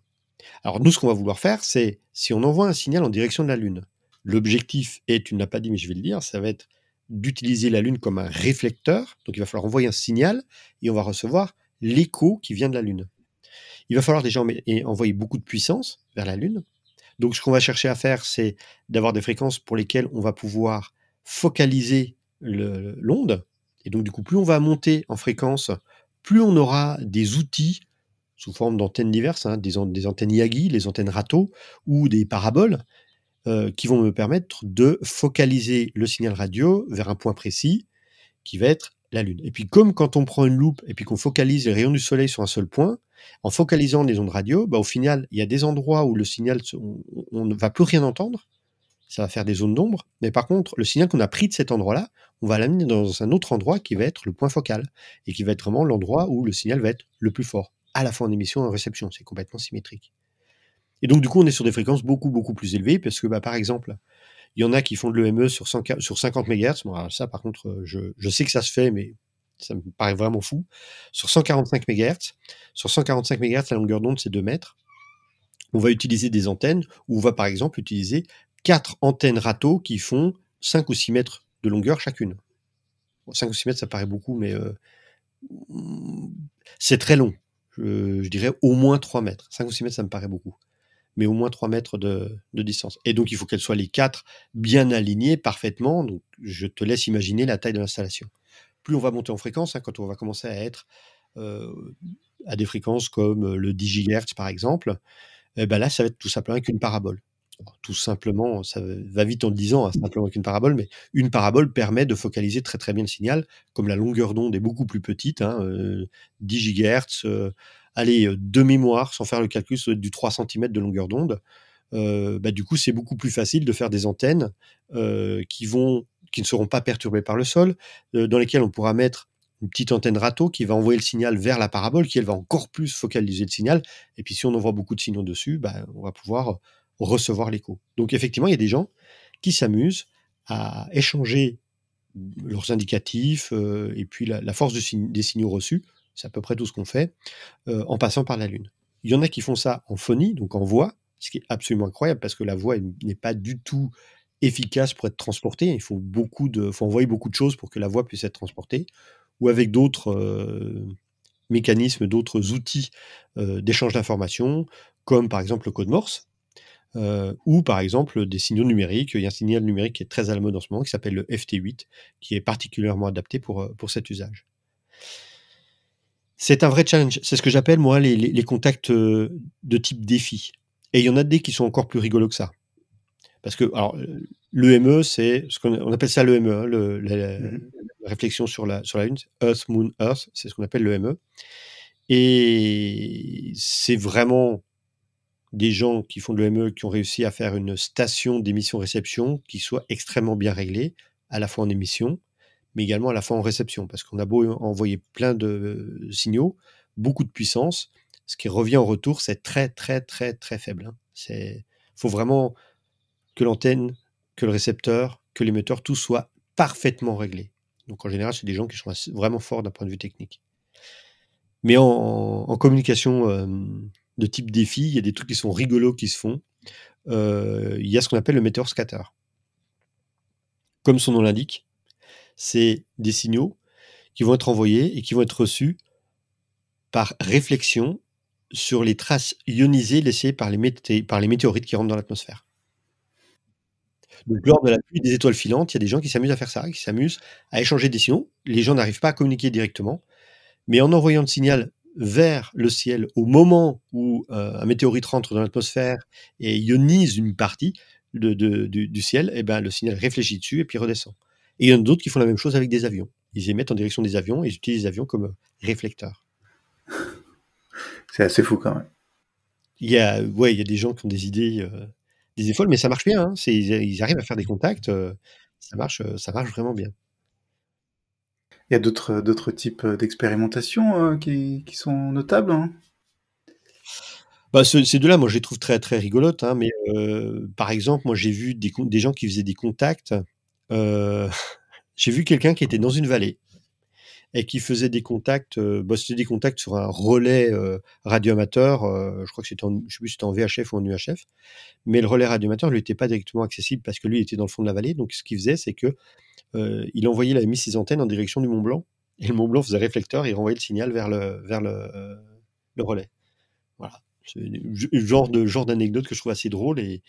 Alors nous, ce qu'on va vouloir faire, c'est si on envoie un signal en direction de la Lune, l'objectif est, tu ne l'as pas dit, mais je vais le dire, ça va être d'utiliser la Lune comme un réflecteur. Donc il va falloir envoyer un signal et on va recevoir l'écho qui vient de la Lune. Il va falloir déjà envoyer beaucoup de puissance vers la Lune. Donc ce qu'on va chercher à faire, c'est d'avoir des fréquences pour lesquelles on va pouvoir focaliser l'onde. Et donc du coup, plus on va monter en fréquence, plus on aura des outils sous forme d'antennes diverses, hein, des, an des, antennes Yagi, les antennes Rato ou des paraboles, euh, qui vont me permettre de focaliser le signal radio vers un point précis qui va être la Lune. Et puis comme quand on prend une loupe et puis qu'on focalise les rayons du Soleil sur un seul point, en focalisant les ondes radio, bah, au final, il y a des endroits où le signal, on ne va plus rien entendre, ça va faire des zones d'ombre, mais par contre, le signal qu'on a pris de cet endroit-là, on va l'amener dans un autre endroit qui va être le point focal, et qui va être vraiment l'endroit où le signal va être le plus fort, à la fois en émission et en réception, c'est complètement symétrique. Et donc du coup, on est sur des fréquences beaucoup, beaucoup plus élevées, parce que bah, par exemple, il y en a qui font de l'EME sur, sur 50 MHz, bon, ça par contre, je, je sais que ça se fait, mais ça me paraît vraiment fou, sur 145 MHz. Sur 145 MHz, la longueur d'onde, c'est 2 mètres. On va utiliser des antennes, ou on va par exemple utiliser quatre antennes râteaux qui font 5 ou 6 mètres de longueur chacune. Bon, 5 ou 6 mètres, ça paraît beaucoup, mais euh, c'est très long. Je, dirais au moins 3 mètres. 5 ou 6 mètres, ça me paraît beaucoup. Mais au moins 3 mètres de, distance. Et donc, il faut qu'elles soient les quatre bien alignées parfaitement. Je te laisse imaginer la taille de l'installation. Plus on va monter en fréquence, hein, quand on va commencer à être euh, à des fréquences comme le 10 GHz par exemple, eh ben là, ça va être tout simplement qu'une parabole. Tout simplement, ça va vite en le disant, hein, simplement avec une parabole, mais une parabole permet de focaliser très très bien le signal, comme la longueur d'onde est beaucoup plus petite, hein, euh, 10 GHz, euh, allez, de mémoire, sans faire le calcul, ça doit être du 3 cm de longueur d'onde. Euh, bah, du coup, c'est beaucoup plus facile de faire des antennes qui, vont, qui ne seront pas perturbées par le sol, dans lesquelles on pourra mettre une petite antenne râteau qui va envoyer le signal vers la parabole, qui elle va encore plus focaliser le signal. Et puis si on envoie beaucoup de signaux dessus, bah, on va pouvoir recevoir l'écho. Donc effectivement, il y a des gens qui s'amusent à échanger leurs indicatifs euh, et puis la, force des signaux reçus, c'est à peu près tout ce qu'on fait, euh, en passant par la Lune. Il y en a qui font ça en phonie, donc en voix, ce qui est absolument incroyable parce que la voix n'est pas du tout efficace pour être transportée. Il faut, beaucoup de, faut envoyer beaucoup de choses pour que la voix puisse être transportée, ou avec d'autres euh, mécanismes, d'autres outils d'échange d'informations, comme par exemple le code Morse, euh, ou par exemple des signaux numériques. Il y a un signal numérique qui est très à la mode en ce moment, qui s'appelle le FT8, qui est particulièrement adapté pour, pour cet usage. C'est un vrai challenge. C'est ce que j'appelle, moi, les, les, les, contacts de type défi. Et il y en a des qui sont encore plus rigolos que ça. Parce que, alors, l'EME, c'est ce qu'on on appelle ça l'EME, hein, le, la, la, réflexion sur la, sur la Lune, Earth, Moon, Earth, c'est ce qu'on appelle l'EME. Et c'est vraiment des gens qui font de l'EME qui ont réussi à faire une station d'émission-réception qui soit extrêmement bien réglée, à la fois en émission, mais également à la fois en réception, parce qu'on a beau envoyer plein de signaux, beaucoup de puissance, ce qui revient en retour, c'est très, très, très, très faible. Il faut vraiment que l'antenne, que le récepteur, que l'émetteur, tout soit parfaitement réglé. Donc en général, c'est des gens qui sont vraiment forts d'un point de vue technique. Mais en, en communication euh, de type défi, il y a des trucs qui sont rigolos qui se font. Euh, il y a ce qu'on appelle le meteor scatter. Comme son nom l'indique, c'est des signaux qui vont être envoyés et qui vont être reçus par réflexion sur les traces ionisées laissées par les, météorites qui rentrent dans l'atmosphère. Donc, lors de la pluie des étoiles filantes, il y a des gens qui s'amusent à faire ça, qui s'amusent à échanger des signaux. Les gens n'arrivent pas à communiquer directement, mais en envoyant le signal vers le ciel au moment où euh, un météorite rentre dans l'atmosphère et ionise une partie de, du, ciel, et eh ben, le signal réfléchit dessus et puis redescend. Et il y en a d'autres qui font la même chose avec des avions. Ils émettent en direction des avions et ils utilisent les avions comme réflecteurs. C'est assez fou quand même. Il y a, ouais, il y a des gens qui ont des idées, euh, des idées folles, mais ça marche bien. Hein. ils, arrivent à faire des contacts. Euh, ça marche, ça marche vraiment bien. Il y a d'autres, d'autres types d'expérimentations euh, qui, qui, sont notables hein bah, ces deux-là, moi, je les trouve très, très rigolotes. Hein, mais euh, par exemple, moi, j'ai vu des, des, gens qui faisaient des contacts. Euh, j'ai vu quelqu'un qui était dans une vallée et qui faisait des contacts. Bah, c'était des contacts sur un relais radioamateur. je crois que c'était en, je sais plus c'était en VHF ou en UHF. Mais le relais radioamateur lui était pas directement accessible parce que lui était dans le fond de la vallée. Donc, ce qu'il faisait, c'est que euh, il envoyait la mis ses antennes en direction du Mont Blanc. Et le Mont Blanc faisait réflecteur et renvoyait le signal vers le, vers le, euh, relais. Voilà. C'est le genre de genre d'anecdote que je trouve assez drôle et,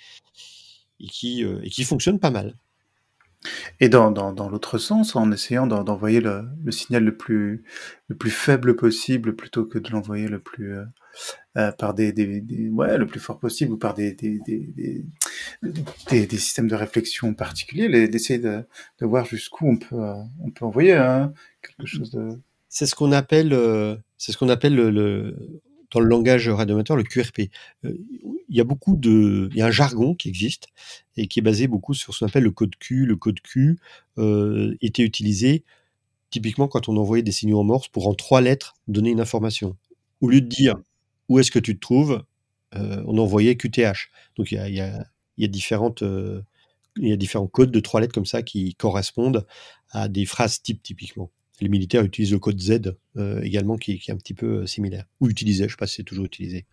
euh, qui fonctionne pas mal. Et dans, dans, l'autre sens, en essayant d'envoyer le, le, signal le plus, le plus faible possible plutôt que de l'envoyer le plus euh, par des, des, ouais, le plus fort possible ou par des, des, systèmes de réflexion particuliers, d'essayer de, de, voir jusqu'où on peut, on peut envoyer hein, quelque chose de. C'est ce qu'on appelle, euh, c'est ce qu'on appelle le, le, dans le langage radioamateur le QRP. Euh, il y a beaucoup de, il y a un jargon qui existe et qui est basé beaucoup sur ce qu'on appelle le code Q. Le code Q euh, était utilisé typiquement quand on envoyait des signaux en morse pour en trois lettres donner une information. Au lieu de dire où est-ce que tu te trouves, euh, on envoyait QTH. Donc il y, a, y a, différentes, euh, il y a différents codes de trois lettres comme ça qui correspondent à des phrases type typiquement. Les militaires utilisent le code Z euh, également qui, qui, est un petit peu euh, similaire. Ou utilisé, je ne sais pas si c'est toujours utilisé.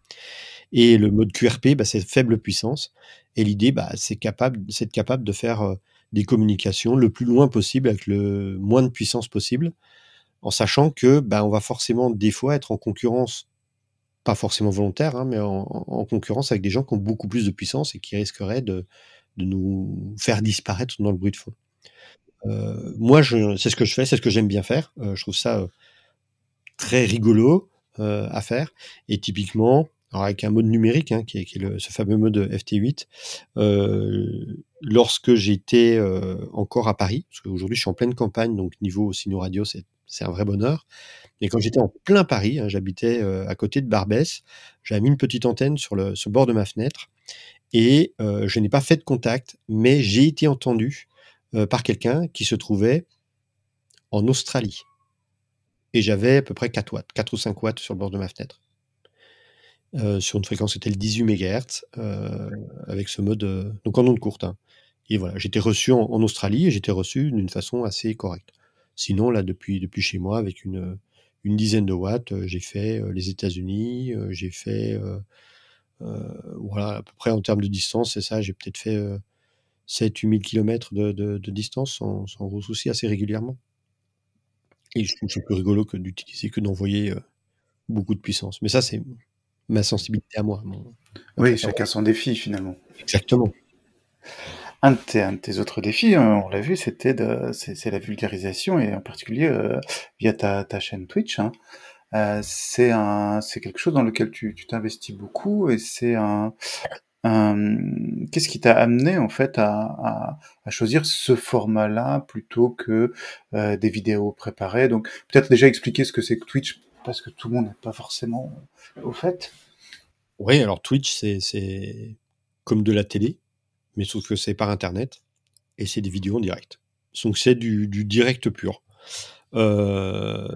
Et le mode QRP, bah, c'est faible puissance. Et l'idée, bah, c'est capable, c'est capable de faire euh, des communications le plus loin possible avec le moins de puissance possible, en sachant que bah, on va forcément des fois être en concurrence, pas forcément volontaire, hein, mais en, en, concurrence avec des gens qui ont beaucoup plus de puissance et qui risqueraient de, de nous faire disparaître dans le bruit de fond. Euh, moi, c'est ce que je fais, c'est ce que j'aime bien faire. Euh, je trouve ça euh, très rigolo à faire. Et typiquement, alors avec un mode numérique, hein, qui est, qui est le, ce fameux mode FT8, lorsque j'étais encore à Paris, parce qu'aujourd'hui je suis en pleine campagne, donc niveau signaux radio, c'est, c'est un vrai bonheur. Et quand j'étais en plein Paris, hein, j'habitais à côté de Barbès, j'avais mis une petite antenne sur le, bord de ma fenêtre, et je n'ai pas fait de contact, mais j'ai été entendu euh, par quelqu'un qui se trouvait en Australie. Et j'avais à peu près 4 watts, 4 ou 5 watts sur le bord de ma fenêtre. Euh, sur une fréquence, c'était le 18 MHz, euh, avec ce mode, euh, donc en onde courte. Hein. Et voilà, j'étais reçu en, Australie et j'étais reçu d'une façon assez correcte. Sinon, là, depuis, depuis chez moi, avec une, une dizaine de watts, euh, j'ai fait euh, les États-Unis, j'ai fait, voilà, à peu près en termes de distance, c'est ça, j'ai peut-être fait 7-8 000 km de, de, de distance sans, sans, gros soucis assez régulièrement. Et je trouve que c'est plus rigolo que d'utiliser, que d'envoyer euh, beaucoup de puissance. Mais ça, c'est ma sensibilité à moi. Mon, oui, chacun son défi finalement. Exactement. Un de tes, un de tes autres défis, hein, on l'a vu, c'était de, c'est, la vulgarisation et en particulier euh, via ta, ta chaîne Twitch. Hein. Euh, c'est un, c'est quelque chose dans lequel tu, t'investis beaucoup et c'est un, euh, qu'est-ce qui t'a amené en fait à, à, à choisir ce format-là plutôt que euh, des vidéos préparées? Donc peut-être déjà expliquer ce que c'est que Twitch parce que tout le monde n'est pas forcément au fait. Oui, alors Twitch c'est comme de la télé, mais sauf que c'est par internet et c'est des vidéos en direct. Donc c'est du, direct pur. Euh,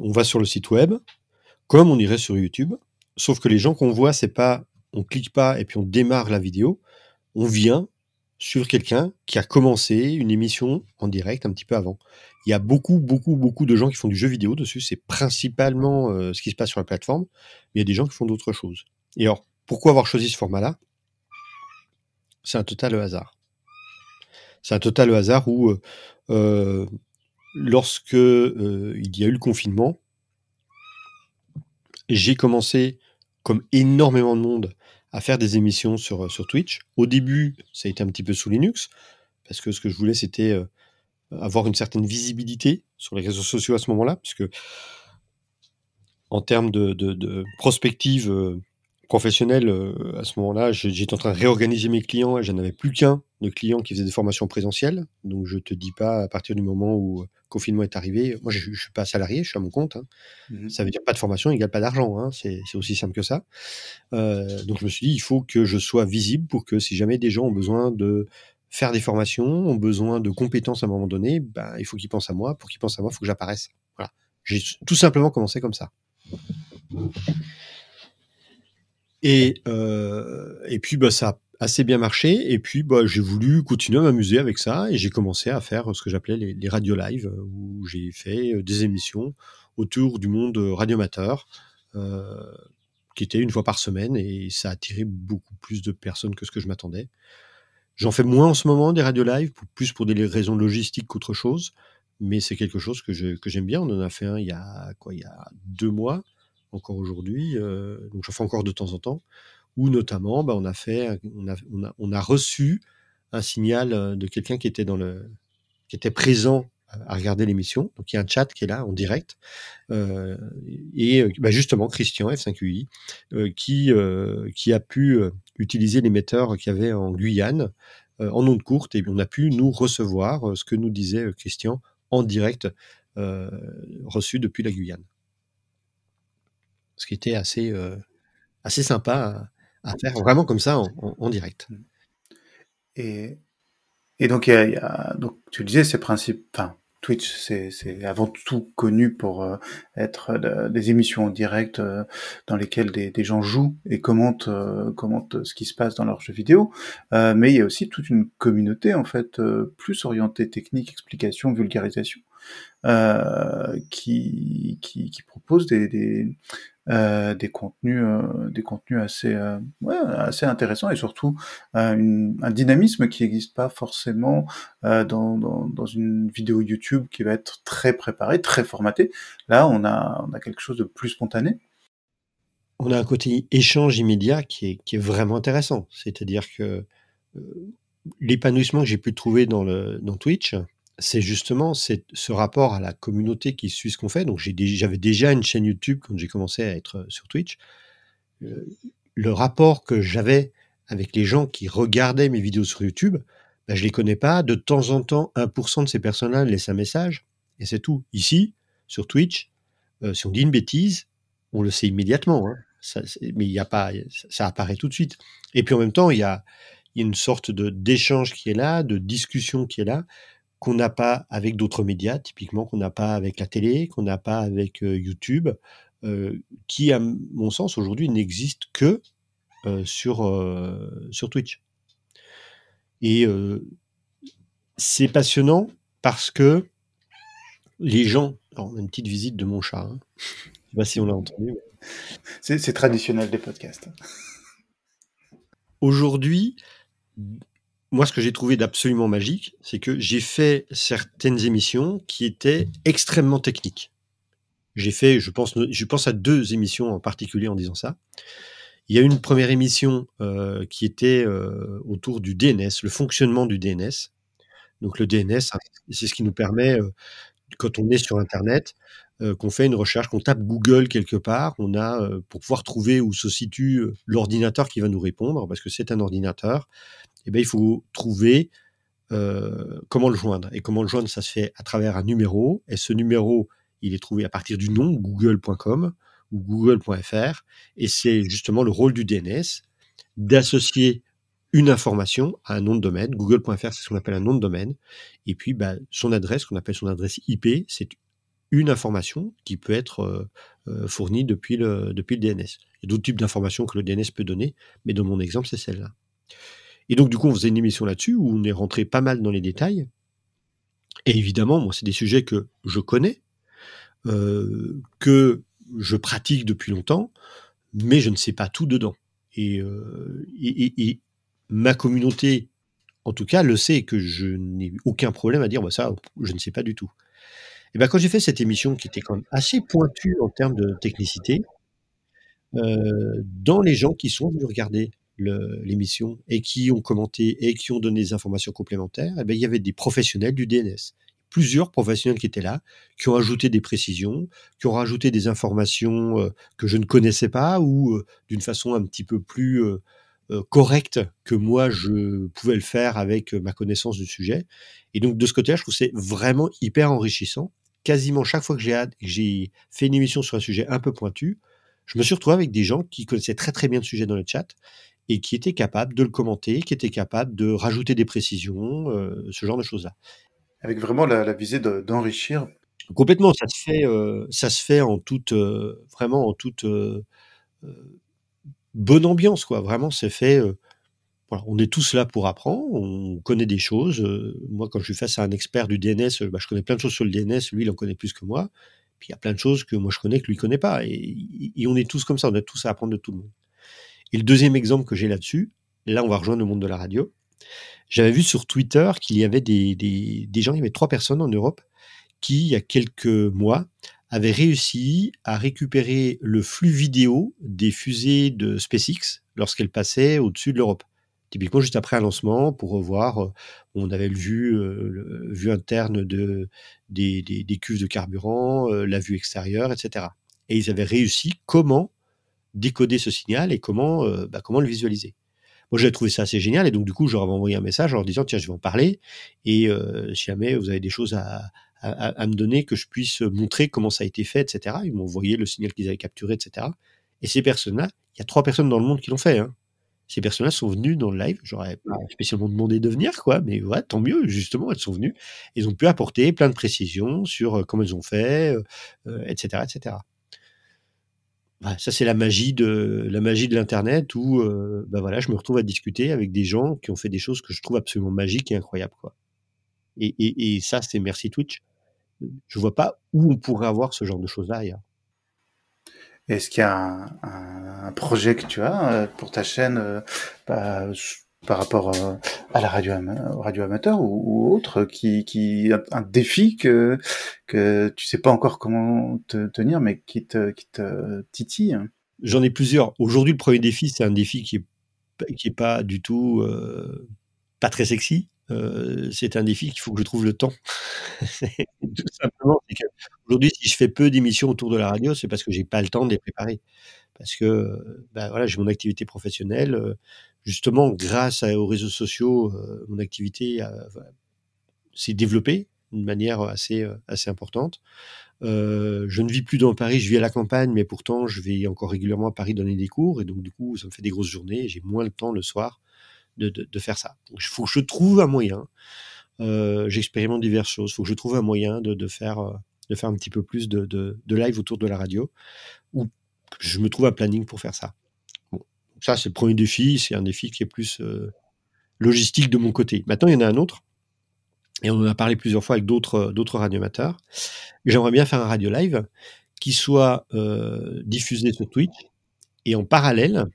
on va sur le site web, comme on irait sur YouTube, sauf que les gens qu'on voit, c'est pas on clique pas et puis on démarre la vidéo, on vient sur quelqu'un qui a commencé une émission en direct un petit peu avant. Il y a beaucoup, beaucoup, beaucoup de gens qui font du jeu vidéo dessus. C'est principalement euh, ce qui se passe sur la plateforme. Mais il y a des gens qui font d'autres choses. Et alors, pourquoi avoir choisi ce format-là? C'est un total hasard. C'est un total hasard où euh, lorsque il y a eu le confinement, j'ai commencé, comme énormément de monde, à faire des émissions sur, sur Twitch. Au début, ça a été un petit peu sous Linux, parce que ce que je voulais, c'était avoir une certaine visibilité sur les réseaux sociaux à ce moment-là, puisque en termes de, de, prospective professionnelle, à ce moment-là, j'étais en train de réorganiser mes clients et j'en avais plus qu'un de clients qui faisaient des formations présentielles. Donc je te dis pas à partir du moment où le confinement est arrivé, moi je, ne suis pas salarié, je suis à mon compte. Hein. Mmh ça veut dire pas de formation égale pas d'argent, hein. c'est aussi simple que ça. donc je me suis dit, il faut que je sois visible pour que si jamais des gens ont besoin de faire des formations, ont besoin de compétences à un moment donné, ben, il faut qu'ils pensent à moi. Pour qu'ils pensent à moi, il faut que j'apparaisse. Voilà. J'ai tout simplement commencé comme ça. Et, euh, et puis, bah, ça a assez bien marché. Et puis, bah, j'ai voulu continuer à m'amuser avec ça. Et j'ai commencé à faire ce que j'appelais les, les radios live, où j'ai fait euh, des émissions autour du monde radiomateur, euh, qui était une fois par semaine. Et ça a attiré beaucoup plus de personnes que ce que je m'attendais. J'en fais moins en ce moment des radios live, plus pour des raisons logistiques qu'autre chose, mais c'est quelque chose que, j'aime bien. On en a fait un il y a quoi, il y a deux mois, encore aujourd'hui, euh, donc j'en fais encore de temps en temps, où notamment, bah, on a fait, on a, on a, reçu un signal euh, de quelqu'un qui était dans le, qui était présent à regarder l'émission. Donc il y a un chat qui est là en direct. Euh, et euh, bah justement, Christian F5UI, euh, qui, euh, qui a pu euh, utiliser l'émetteur qu'il y avait en Guyane en ondes courtes. Et on a pu nous recevoir ce que nous disait Christian en direct, reçu depuis la Guyane. Ce qui était assez, assez sympa à, faire, vraiment comme ça, en, en, direct. Et et donc, y a, y a donc tu le disais, ces principes, enfin, Twitch, c'est avant tout connu pour euh, être euh, des émissions en direct euh, dans lesquelles des, des, gens jouent et commentent, commentent ce qui se passe dans leurs jeux vidéo. mais il y a aussi toute une communauté en fait plus orientée technique, explication, vulgarisation, qui, qui, qui propose des, des, euh, contenus, euh, des contenus assez, euh, assez intéressants et surtout un dynamisme qui n'existe pas forcément dans, dans, dans, une vidéo YouTube qui va être très préparée, très formatée. Là, on a, on a quelque chose de plus spontané. On a un côté échange immédiat qui est, qui est vraiment intéressant. C'est-à-dire que l'épanouissement que j'ai pu trouver dans, le, dans Twitch, c'est justement ce rapport à la communauté qui suit ce qu'on fait. Donc j'avais déjà une chaîne YouTube quand j'ai commencé à être sur Twitch. Euh, le rapport que j'avais avec les gens qui regardaient mes vidéos sur YouTube, ben, je les connais pas. De temps en temps, 1% de ces personnes-là laissent un message et c'est tout. Ici, sur Twitch, euh, si on dit une bêtise, on le sait immédiatement. Hein. Mais il a pas, ça apparaît tout de suite. Et puis en même temps, il y a, y a une sorte de d'échange qui est là, de discussion qui est là qu'on n'a pas avec d'autres médias, typiquement qu'on n'a pas avec la télé, qu'on n'a pas avec YouTube, qui, à mon sens, aujourd'hui n'existe que sur, sur Twitch. Et c'est passionnant parce que les gens. Alors, une petite visite de mon chat. Hein. Je ne sais pas si on l'a entendu. C'est traditionnel des podcasts. Aujourd'hui, moi, ce que j'ai trouvé d'absolument magique, c'est que j'ai fait certaines émissions qui étaient extrêmement techniques. J'ai fait, je pense, je pense à deux émissions en particulier en disant ça. Il y a une première émission euh, qui était euh, autour du DNS, le fonctionnement du DNS. Donc le DNS, c'est ce qui nous permet, euh, quand on est sur Internet, qu'on fait une recherche, qu'on tape Google quelque part, a pour pouvoir trouver où se situe l'ordinateur qui va nous répondre, parce que c'est un ordinateur. Eh ben, il faut trouver euh, comment le joindre. Et comment le joindre, ça se fait à travers un numéro. Et ce numéro, il est trouvé à partir du nom google.com ou google.fr. Et c'est justement le rôle du DNS d'associer une information à un nom de domaine. Google.fr, c'est ce qu'on appelle un nom de domaine. Et puis, bah, son adresse, qu'on appelle son adresse IP, c'est une information qui peut être euh, euh, fournie depuis le, depuis le DNS. Il y a d'autres types d'informations que le DNS peut donner, mais dans mon exemple, c'est celle-là. Et donc, du coup, on faisait une émission là-dessus où on est rentré pas mal dans les détails. Et évidemment, moi, c'est des sujets que je connais, euh, que je pratique depuis longtemps, mais je ne sais pas tout dedans. Et, euh, et, ma communauté, en tout cas, le sait que je n'ai aucun problème à dire, bah, ça, je ne sais pas du tout. Et ben, quand j'ai fait cette émission qui était quand même assez pointue en termes de technicité, euh, dans les gens qui sont venus regarder l'émission et qui ont commenté et qui ont donné des informations complémentaires, eh ben, il y avait des professionnels du DNS. Plusieurs professionnels qui étaient là, qui ont ajouté des précisions, qui ont rajouté des informations euh, que je ne connaissais pas ou euh, d'une façon un petit peu plus correcte que moi je pouvais le faire avec ma connaissance du sujet. Et donc de ce côté-là, je trouve c'est vraiment hyper enrichissant. Quasiment chaque fois que j'ai fait une émission sur un sujet un peu pointu, je me suis retrouvé avec des gens qui connaissaient très très bien le sujet dans le chat et qui étaient capables de le commenter, qui étaient capables de rajouter des précisions, euh, ce genre de choses-là. Avec vraiment la, visée d'enrichir. Complètement, ça se fait, euh, ça se fait en toute, euh, vraiment en toute bonne ambiance, quoi. Vraiment, c'est fait. Voilà, on est tous là pour apprendre, on connaît des choses. moi, quand je suis face à un expert du DNS, bah, je connais plein de choses sur le DNS, lui, il en connaît plus que moi. Puis il y a plein de choses que moi je connais que lui connaît pas. Et, on est tous comme ça, on a tous à apprendre de tout le monde. Et le deuxième exemple que j'ai là-dessus, là on va rejoindre le monde de la radio. J'avais vu sur Twitter qu'il y avait des, gens, il y avait trois personnes en Europe qui, il y a quelques mois, avaient réussi à récupérer le flux vidéo des fusées de SpaceX lorsqu'elles passaient au-dessus de l'Europe. Typiquement, juste après un lancement, pour revoir, euh, on avait vue, euh, le vue interne de, des, des, cuves de carburant, euh, la vue extérieure, etc. Et ils avaient réussi comment décoder ce signal et comment, bah, comment le visualiser. Moi, j'ai trouvé ça assez génial et donc du coup, avais envoyé un message en leur disant tiens, je vais en parler et si jamais vous avez des choses à, à, me donner, que je puisse montrer comment ça a été fait, etc. Ils m'ont envoyé le signal qu'ils avaient capturé, etc. Et ces personnes-là, il y a trois personnes dans le monde qui l'ont fait. Hein ces personnes-là sont venues dans le live. J'aurais pas spécialement demandé de venir, quoi, mais ouais, tant mieux, justement, elles sont venues. Elles ont pu apporter plein de précisions sur euh, comment elles ont fait, etc., euh, etc. ça, c'est la magie de la magie de l'internet où, euh, bah voilà, je me retrouve à discuter avec des gens qui ont fait des choses que je trouve absolument magiques et incroyables, quoi. Et, et, et ça, c'est merci Twitch. Je vois pas où on pourrait avoir ce genre de choses là ailleurs. Est-ce qu'il y a un, projet que tu as euh, pour ta chaîne euh, bah, par rapport euh, à la radio, amateur ou, autre, qui, qui un défi que que tu sais pas encore comment te tenir, mais qui te qui te titille? J'en ai plusieurs. Aujourd'hui, le premier défi, c'est un défi qui est qui est pas du tout pas très sexy. Euh, c'est un défi qu'il faut que je trouve le temps. tout simplement, aujourd'hui, si je fais peu d'émissions autour de la radio, c'est parce que j'ai pas le temps de les préparer. Parce que, ben voilà, j'ai mon activité professionnelle. Euh, justement, grâce aux réseaux sociaux, euh, mon activité s'est développée d'une manière assez, assez importante. je ne vis plus dans Paris, je vis à la campagne, mais pourtant, je vais encore régulièrement à Paris donner des cours. Et donc, du coup, ça me fait des grosses journées. J'ai moins le temps le soir de, faire ça. il faut que je trouve un moyen. Euh, j'expérimente diverses choses. Il faut que je trouve un moyen de, faire, euh, de faire un petit peu plus de, live autour de la radio. Ou je me trouve un planning pour faire ça. Ça, c'est le premier défi. C'est un défi qui est plus euh, logistique de mon côté. Maintenant, il y en a un autre. Et on en a parlé plusieurs fois avec d'autres, d'autres radiomateurs. J'aimerais bien faire un radio live qui soit diffusé sur Twitch et en parallèle,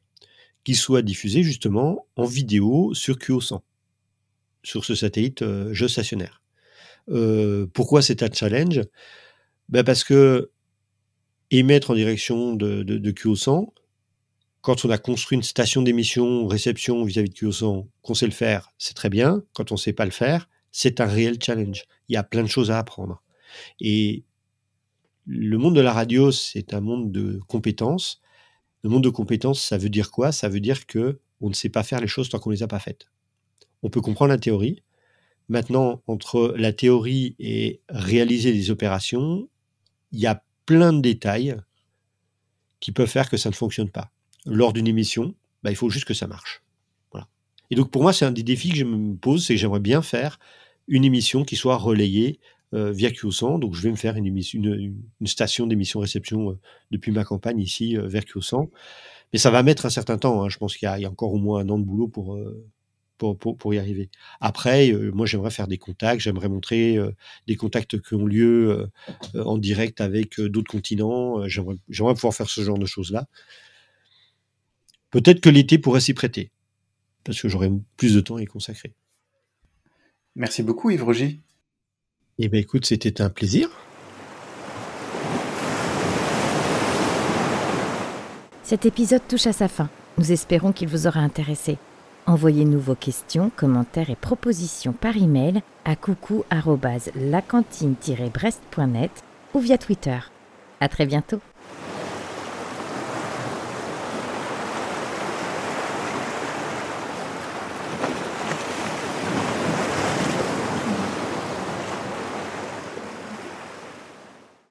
qui soit diffusé justement en vidéo sur QO100, sur ce satellite euh, géostationnaire. Euh, pourquoi c'est un challenge? Ben Parce que émettre en direction de, de, QO100, quand on a construit une station d'émission, réception vis-à-vis de QO100, qu'on sait le faire, c'est très bien. Quand on ne sait pas le faire, c'est un réel challenge. Il y a plein de choses à apprendre. Et le monde de la radio, c'est un monde de compétences. Le monde de compétences, ça veut dire quoi? Ça veut dire que on ne sait pas faire les choses tant qu'on ne les a pas faites. On peut comprendre la théorie. Maintenant, entre la théorie et réaliser des opérations, il y a plein de détails qui peuvent faire que ça ne fonctionne pas. Lors d'une émission, bah, il faut juste que ça marche. Voilà. Et donc pour moi, c'est un des défis que je me pose, c'est que j'aimerais bien faire une émission qui soit relayée euh, via QO100. Donc, je vais me faire une, station d'émission-réception euh, depuis ma campagne ici euh, vers QO100. Mais ça va mettre un certain temps. Hein. Je pense qu'il y, a encore au moins un an de boulot pour, pour, y arriver. Après, euh, moi, j'aimerais faire des contacts, j'aimerais montrer euh, des contacts qui ont lieu euh, en direct avec d'autres continents. J'aimerais pouvoir faire ce genre de choses-là. Peut-être que l'été pourrait s'y prêter, parce que j'aurais plus de temps à y consacrer. Merci beaucoup, Yves Roger. Eh bien, écoute, c'était un plaisir. Cet épisode touche à sa fin. Nous espérons qu'il vous aura intéressé. Envoyez-nous vos questions, commentaires et propositions par email à coucou@lacantine-brest.net ou via Twitter. À très bientôt.